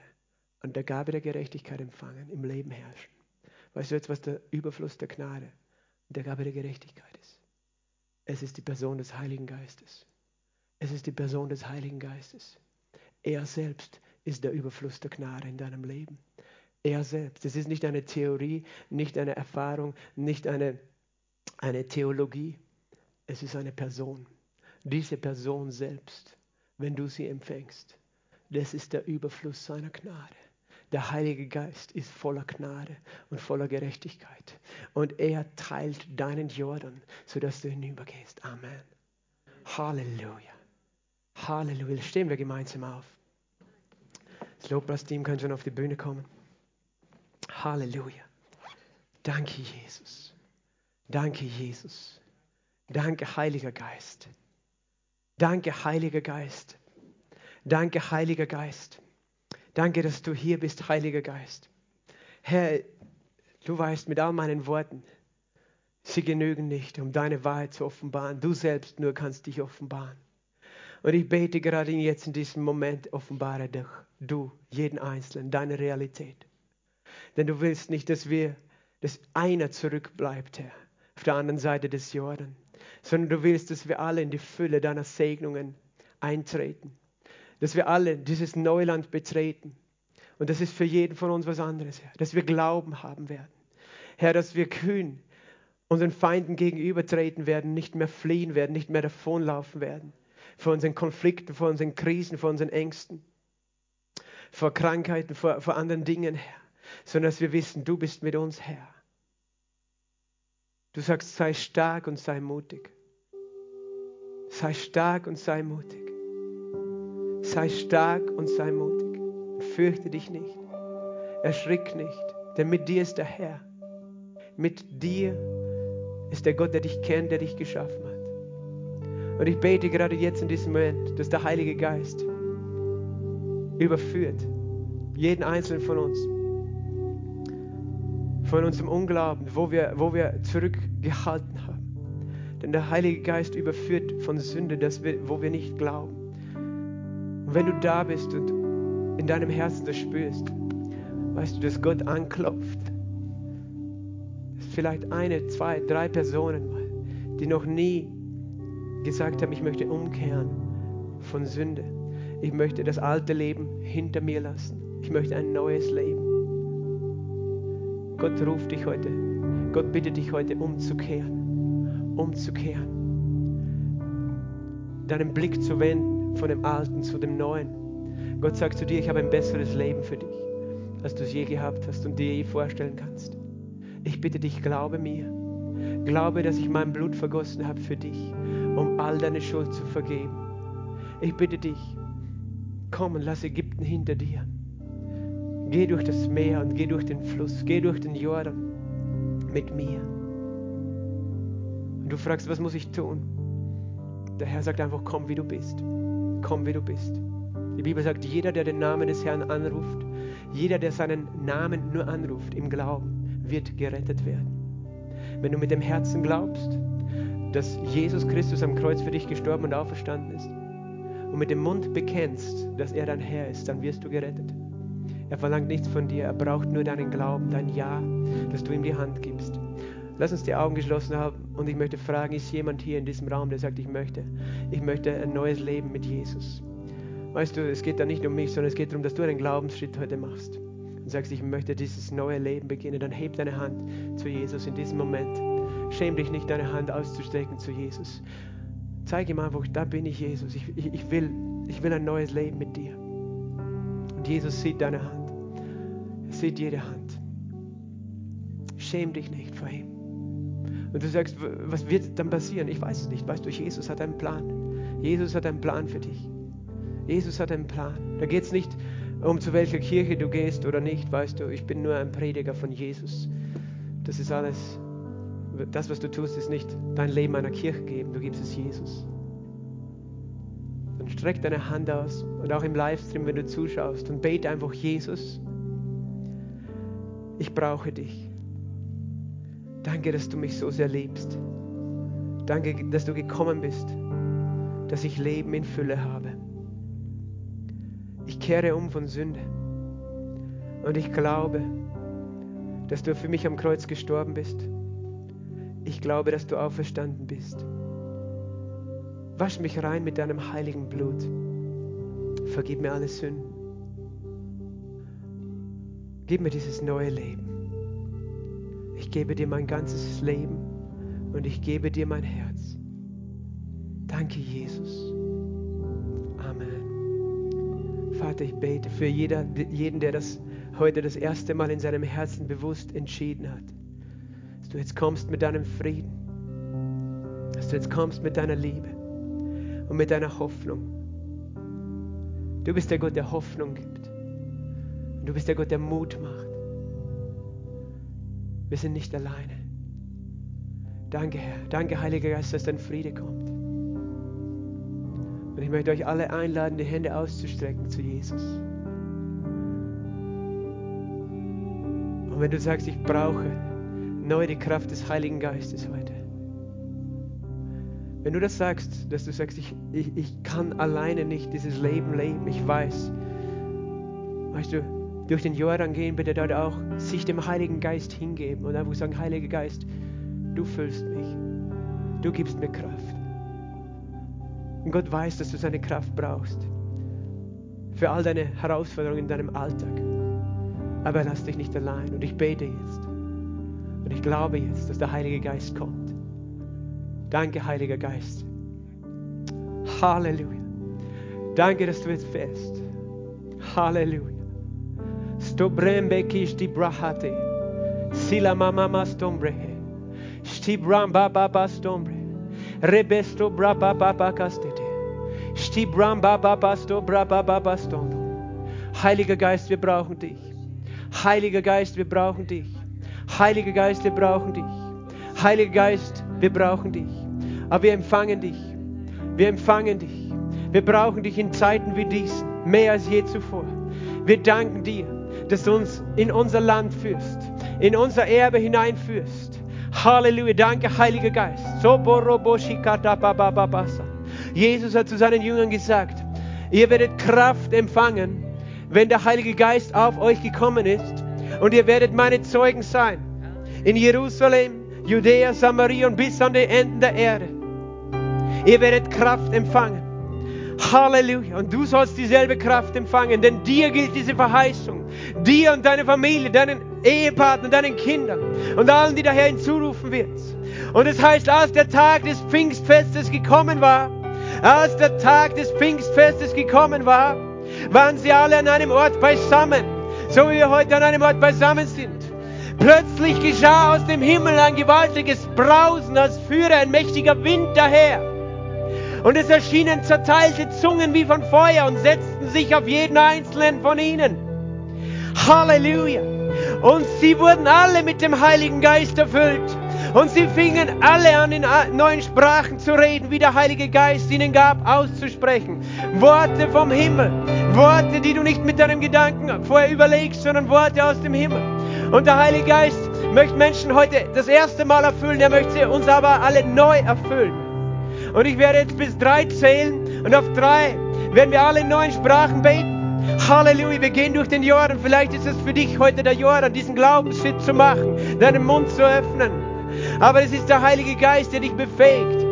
und der Gabe der Gerechtigkeit empfangen, im Leben herrschen. Weißt du jetzt, was der Überfluss der Gnade und der Gabe der Gerechtigkeit ist? Es ist die Person des Heiligen Geistes. Es ist die Person des Heiligen Geistes. Er selbst ist der Überfluss der Gnade in deinem Leben. Er selbst. Es ist nicht eine Theorie, nicht eine Erfahrung, nicht eine, eine Theologie. Es ist eine Person. Diese Person selbst, wenn du sie empfängst, das ist der Überfluss seiner Gnade. Der Heilige Geist ist voller Gnade und voller Gerechtigkeit. Und er teilt deinen Jordan, sodass du hinübergehst. Amen. Halleluja. Halleluja. Stehen wir gemeinsam auf. Das Lobpreisteam kann schon auf die Bühne kommen. Halleluja. Danke, Jesus. Danke, Jesus. Danke, Heiliger Geist. Danke, Heiliger Geist. Danke, Heiliger Geist. Danke, dass du hier bist, Heiliger Geist. Herr, du weißt mit all meinen Worten, sie genügen nicht, um deine Wahrheit zu offenbaren. Du selbst nur kannst dich offenbaren. Und ich bete gerade jetzt in diesem Moment, offenbare dich, du, jeden Einzelnen, deine Realität. Denn du willst nicht, dass wir, dass einer zurückbleibt, Herr, auf der anderen Seite des Jordan, sondern du willst, dass wir alle in die Fülle deiner Segnungen eintreten. Dass wir alle dieses Neuland betreten. Und das ist für jeden von uns was anderes, Herr. Dass wir Glauben haben werden. Herr, dass wir kühn unseren Feinden gegenübertreten werden, nicht mehr fliehen werden, nicht mehr davonlaufen werden. Vor unseren Konflikten, vor unseren Krisen, vor unseren Ängsten, vor Krankheiten, vor, vor anderen Dingen, Herr. Sondern dass wir wissen, du bist mit uns, Herr. Du sagst, sei stark und sei mutig. Sei stark und sei mutig. Sei stark und sei mutig. Fürchte dich nicht. Erschrick nicht, denn mit dir ist der Herr. Mit dir ist der Gott, der dich kennt, der dich geschaffen hat. Und ich bete gerade jetzt in diesem Moment, dass der Heilige Geist überführt jeden einzelnen von uns von unserem Unglauben, wo wir, wo wir zurückgehalten haben. Denn der Heilige Geist überführt von Sünde, dass wir, wo wir nicht glauben. Und wenn du da bist und in deinem Herzen das spürst, weißt du, dass Gott anklopft. Dass vielleicht eine, zwei, drei Personen, die noch nie gesagt haben, ich möchte umkehren von Sünde. Ich möchte das alte Leben hinter mir lassen. Ich möchte ein neues Leben. Gott ruft dich heute. Gott bittet dich heute umzukehren. Umzukehren. Deinen Blick zu wenden von dem Alten zu dem Neuen. Gott sagt zu dir, ich habe ein besseres Leben für dich, als du es je gehabt hast und dir je vorstellen kannst. Ich bitte dich, glaube mir. Glaube, dass ich mein Blut vergossen habe für dich, um all deine Schuld zu vergeben. Ich bitte dich, komm und lass Ägypten hinter dir. Geh durch das Meer und geh durch den Fluss, geh durch den Jordan mit mir. Und du fragst, was muss ich tun? Der Herr sagt einfach, komm wie du bist. Komm wie du bist. Die Bibel sagt, jeder, der den Namen des Herrn anruft, jeder, der seinen Namen nur anruft im Glauben, wird gerettet werden. Wenn du mit dem Herzen glaubst, dass Jesus Christus am Kreuz für dich gestorben und auferstanden ist und mit dem Mund bekennst, dass er dein Herr ist, dann wirst du gerettet. Er verlangt nichts von dir, er braucht nur deinen Glauben, dein Ja, das du ihm die Hand gibst. Lass uns die Augen geschlossen haben und ich möchte fragen, ist jemand hier in diesem Raum, der sagt, ich möchte, ich möchte ein neues Leben mit Jesus. Weißt du, es geht da nicht um mich, sondern es geht darum, dass du einen Glaubensschritt heute machst und sagst, ich möchte dieses neue Leben beginnen, dann heb deine Hand zu Jesus in diesem Moment. Schäm dich nicht, deine Hand auszustrecken zu Jesus. Zeig ihm einfach, da bin ich Jesus. Ich, ich, ich, will, ich will ein neues Leben mit dir. Jesus sieht deine Hand. Er sieht jede Hand. Schäm dich nicht vor ihm. Und du sagst, was wird dann passieren? Ich weiß es nicht. Weißt du, Jesus hat einen Plan. Jesus hat einen Plan für dich. Jesus hat einen Plan. Da geht es nicht um zu welcher Kirche du gehst oder nicht, weißt du. Ich bin nur ein Prediger von Jesus. Das ist alles. Das, was du tust, ist nicht dein Leben einer Kirche geben. Du gibst es Jesus dann streck deine Hand aus und auch im Livestream, wenn du zuschaust und bete einfach, Jesus, ich brauche dich. Danke, dass du mich so sehr liebst. Danke, dass du gekommen bist, dass ich Leben in Fülle habe. Ich kehre um von Sünde und ich glaube, dass du für mich am Kreuz gestorben bist. Ich glaube, dass du auferstanden bist. Wasch mich rein mit deinem heiligen Blut. Vergib mir alle Sünden. Gib mir dieses neue Leben. Ich gebe dir mein ganzes Leben und ich gebe dir mein Herz. Danke, Jesus. Amen. Vater, ich bete für jeder, jeden, der das heute das erste Mal in seinem Herzen bewusst entschieden hat, dass du jetzt kommst mit deinem Frieden, dass du jetzt kommst mit deiner Liebe und mit deiner Hoffnung. Du bist der Gott, der Hoffnung gibt. Und du bist der Gott, der Mut macht. Wir sind nicht alleine. Danke, Herr. Danke, Heiliger Geist, dass dein Friede kommt. Und ich möchte euch alle einladen, die Hände auszustrecken zu Jesus. Und wenn du sagst, ich brauche neu die Kraft des Heiligen Geistes heute, Wenn du das sagst, dass du sagst, ich, ich, ich kann alleine nicht dieses Leben leben, ich weiß, weißt du, durch den Jordan gehen, bitte dort auch sich dem Heiligen Geist hingeben und einfach sagen, Heiliger Geist, du füllst mich, du gibst mir Kraft. Und Gott weiß, dass du seine Kraft brauchst für all deine Herausforderungen in deinem Alltag. Aber lass dich nicht allein. Und ich bete jetzt. Und ich glaube jetzt, dass der Heilige Geist kommt. Danke, Heiliger Geist. Halleluja. Danke, dass du jetzt fährst. Halleluja. Stobrembe kishti brahate. Sila mama stombrehe. Stibram baba bastombre. Rebesto braba baba kastete. Stibram baba basto braba baba stondo. Heiliger Geist, wir brauchen dich. Heiliger Geist, wir brauchen dich. Heiliger Geist, wir brauchen dich. Heiliger Geist, wir brauchen dich. Aber wir empfangen dich. Wir empfangen dich. Wir brauchen dich in Zeiten wie diesen, mehr als je zuvor. Wir danken dir, dass du uns in unser Land führst, in unser Erbe hineinführst. Halleluja, danke, Heiliger Geist. Jesus hat zu seinen Jüngern gesagt, ihr werdet Kraft empfangen, wenn der Heilige Geist auf euch gekommen ist und ihr werdet meine Zeugen sein. In Jerusalem, Judäa, Samaria und bis an die Enden der Erde. Ihr werdet Kraft empfangen. Halleluja. Und du sollst dieselbe Kraft empfangen, denn dir gilt diese Verheißung. Dir und deine Familie, deinen Ehepartner, deinen Kindern und allen, die daher hinzurufen wird. Und es heißt, als der Tag des Pfingstfestes gekommen war, als der Tag des Pfingstfestes gekommen war, waren sie alle an einem Ort beisammen, so wie wir heute an einem Ort beisammen sind. Plötzlich geschah aus dem Himmel ein gewaltiges Brausen, als führe ein mächtiger Wind daher. Und es erschienen zerteilte Zungen wie von Feuer und setzten sich auf jeden einzelnen von ihnen. Halleluja! Und sie wurden alle mit dem Heiligen Geist erfüllt. Und sie fingen alle an, in neuen Sprachen zu reden, wie der Heilige Geist ihnen gab, auszusprechen. Worte vom Himmel. Worte, die du nicht mit deinem Gedanken vorher überlegst, sondern Worte aus dem Himmel. Und der Heilige Geist möchte Menschen heute das erste Mal erfüllen. Er möchte uns aber alle neu erfüllen. Und ich werde jetzt bis drei zählen. Und auf drei werden wir alle in neuen Sprachen beten. Halleluja, wir gehen durch den Jordan. Vielleicht ist es für dich heute der Jordan, diesen Glaubensschritt zu machen, deinen Mund zu öffnen. Aber es ist der Heilige Geist, der dich befähigt.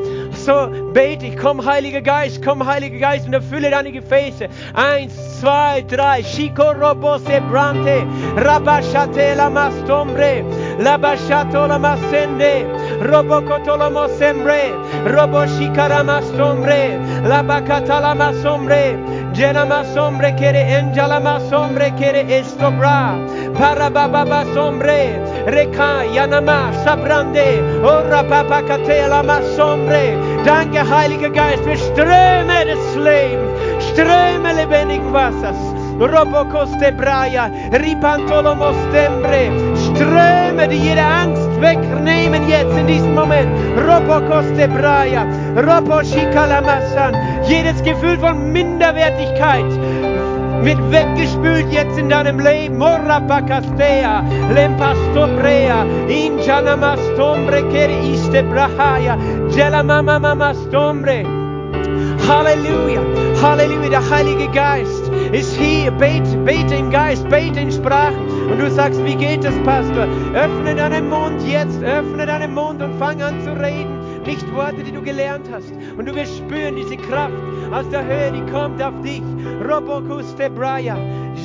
So bete ich, komm Heiliger Geist, komm Heiliger Geist und erfülle deine Gefäße. Eins, zwei, drei. Shiko robose brante, rabashate la mastombre, labashato la masende, robokoto la mosembre, roboshikara mastombre, labakata la masombre, jena masombre kere enjala masombre kere estobra, parababa sombre, reka yanama sabrande, ora papa katela masombre. Danke, Heiliger Geist, wir Ströme des Lebens, Ströme lebendigen Wassers. Robocoste Braia, Ripantolo Mostembre, Ströme, die jede Angst wegnehmen jetzt in diesem Moment. Robocoste Braia, Roboshikalamassan, jedes Gefühl von Minderwertigkeit wird weggespült jetzt in deinem Leben. Morapakastea, Lempastobrea, Injanamastombre, Keri iste Brahaya. Halleluja, Halleluja, der Heilige Geist ist hier. Bete, bete im Geist, bete in Sprachen. Und du sagst, wie geht das, Pastor? Öffne deinen Mund jetzt, öffne deinen Mund und fang an zu reden. Nicht Worte, die du gelernt hast. Und du wirst spüren diese Kraft aus der Höhe, die kommt auf dich. Robokuste Braya.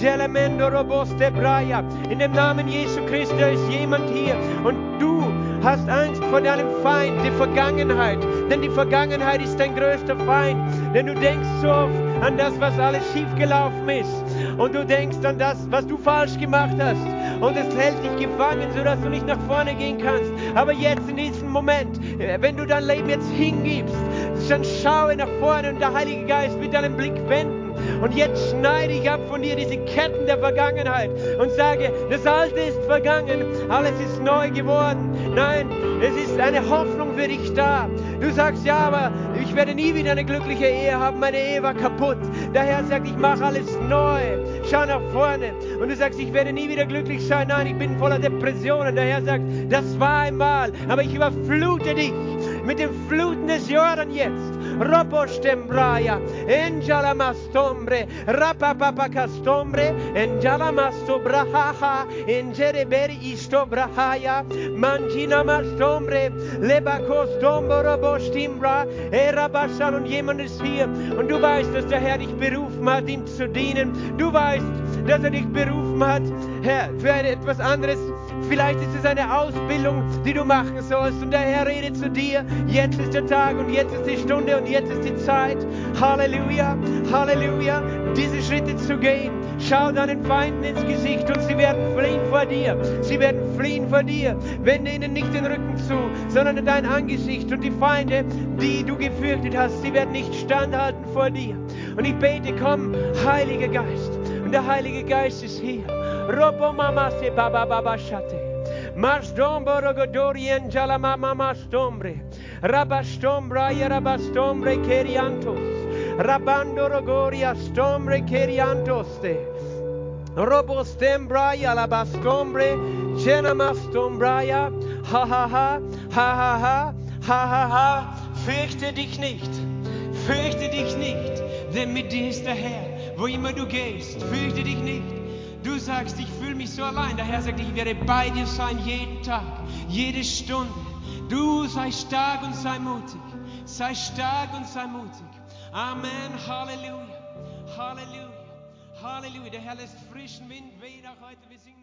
Gelemendo Roboste Braya. In dem Namen Jesu Christi ist jemand hier. Und du hast Angst vor deinem Feind, die Vergangenheit. Denn die Vergangenheit ist dein größter Feind. Denn du denkst so oft an das, was alles schiefgelaufen ist. Und du denkst an das, was du falsch gemacht hast. Und es hält dich gefangen, sodass du nicht nach vorne gehen kannst. Aber jetzt in diesem Moment, wenn du dein Leben jetzt hingibst, dann schaue nach vorne und der Heilige Geist wird deinen Blick wenden. Und jetzt schneide ich ab von dir diese Ketten der Vergangenheit und sage, das Alte ist vergangen, alles ist neu geworden. Nein, es ist eine Hoffnung für dich da. Du sagst, ja, aber ich werde nie wieder eine glückliche Ehe haben, meine Ehe war kaputt. Der Herr sagt, ich mache alles neu. Schau nach vorne. Und du sagst, ich werde nie wieder glücklich sein. Nein, ich bin voller Depressionen. Der Herr sagt, das war einmal, aber ich überflute dich mit dem Fluten des Jordan jetzt. Robostembraya, Enjalamastombre, Rapapapakastombre, Enjalamastobrahaha, Enjereberi istobrahaya, Manjinamastombre, Lebakostombo Robostimbra, Erabashan und jemand ist hier und du weißt, dass der Herr dich berufen hat, ihm zu dienen. Du weißt, dass er dich berufen hat, Herr, für etwas anderes Vielleicht ist es eine Ausbildung, die du machen sollst. Und der Herr redet zu dir. Jetzt ist der Tag und jetzt ist die Stunde und jetzt ist die Zeit. Halleluja, Halleluja. Diese Schritte zu gehen. Schau deinen Feinden ins Gesicht und sie werden fliehen vor dir. Sie werden fliehen vor dir. Wende ihnen nicht den Rücken zu, sondern dein Angesicht. Und die Feinde, die du gefürchtet hast, sie werden nicht standhalten vor dir. Und ich bete, komm, Heiliger Geist. Und der Heilige Geist ist hier. Robo mama se baba baba shate. Masdombo rogodorien jalamama mastombre. Rabastombra yarabastombre keriantos. Rabando rogoria stombre keriantoste. Robostembra yalabastombre. Chenamastombraya. Ha ha ha. Ha ha ha. Ha ha ha. Fürchte dich nicht. Fürchte dich nicht. Denn mit dir ist der Herr. Wo immer du gehst, fürchte dich nicht. Du sagst, ich fühle mich so allein. Der Herr sagt, ich werde bei dir sein jeden Tag, jede Stunde. Du sei stark und sei mutig. Sei stark und sei mutig. Amen. Halleluja. Halleluja. Halleluja. Der Herr lässt frischen Wind auch heute. Wir singen.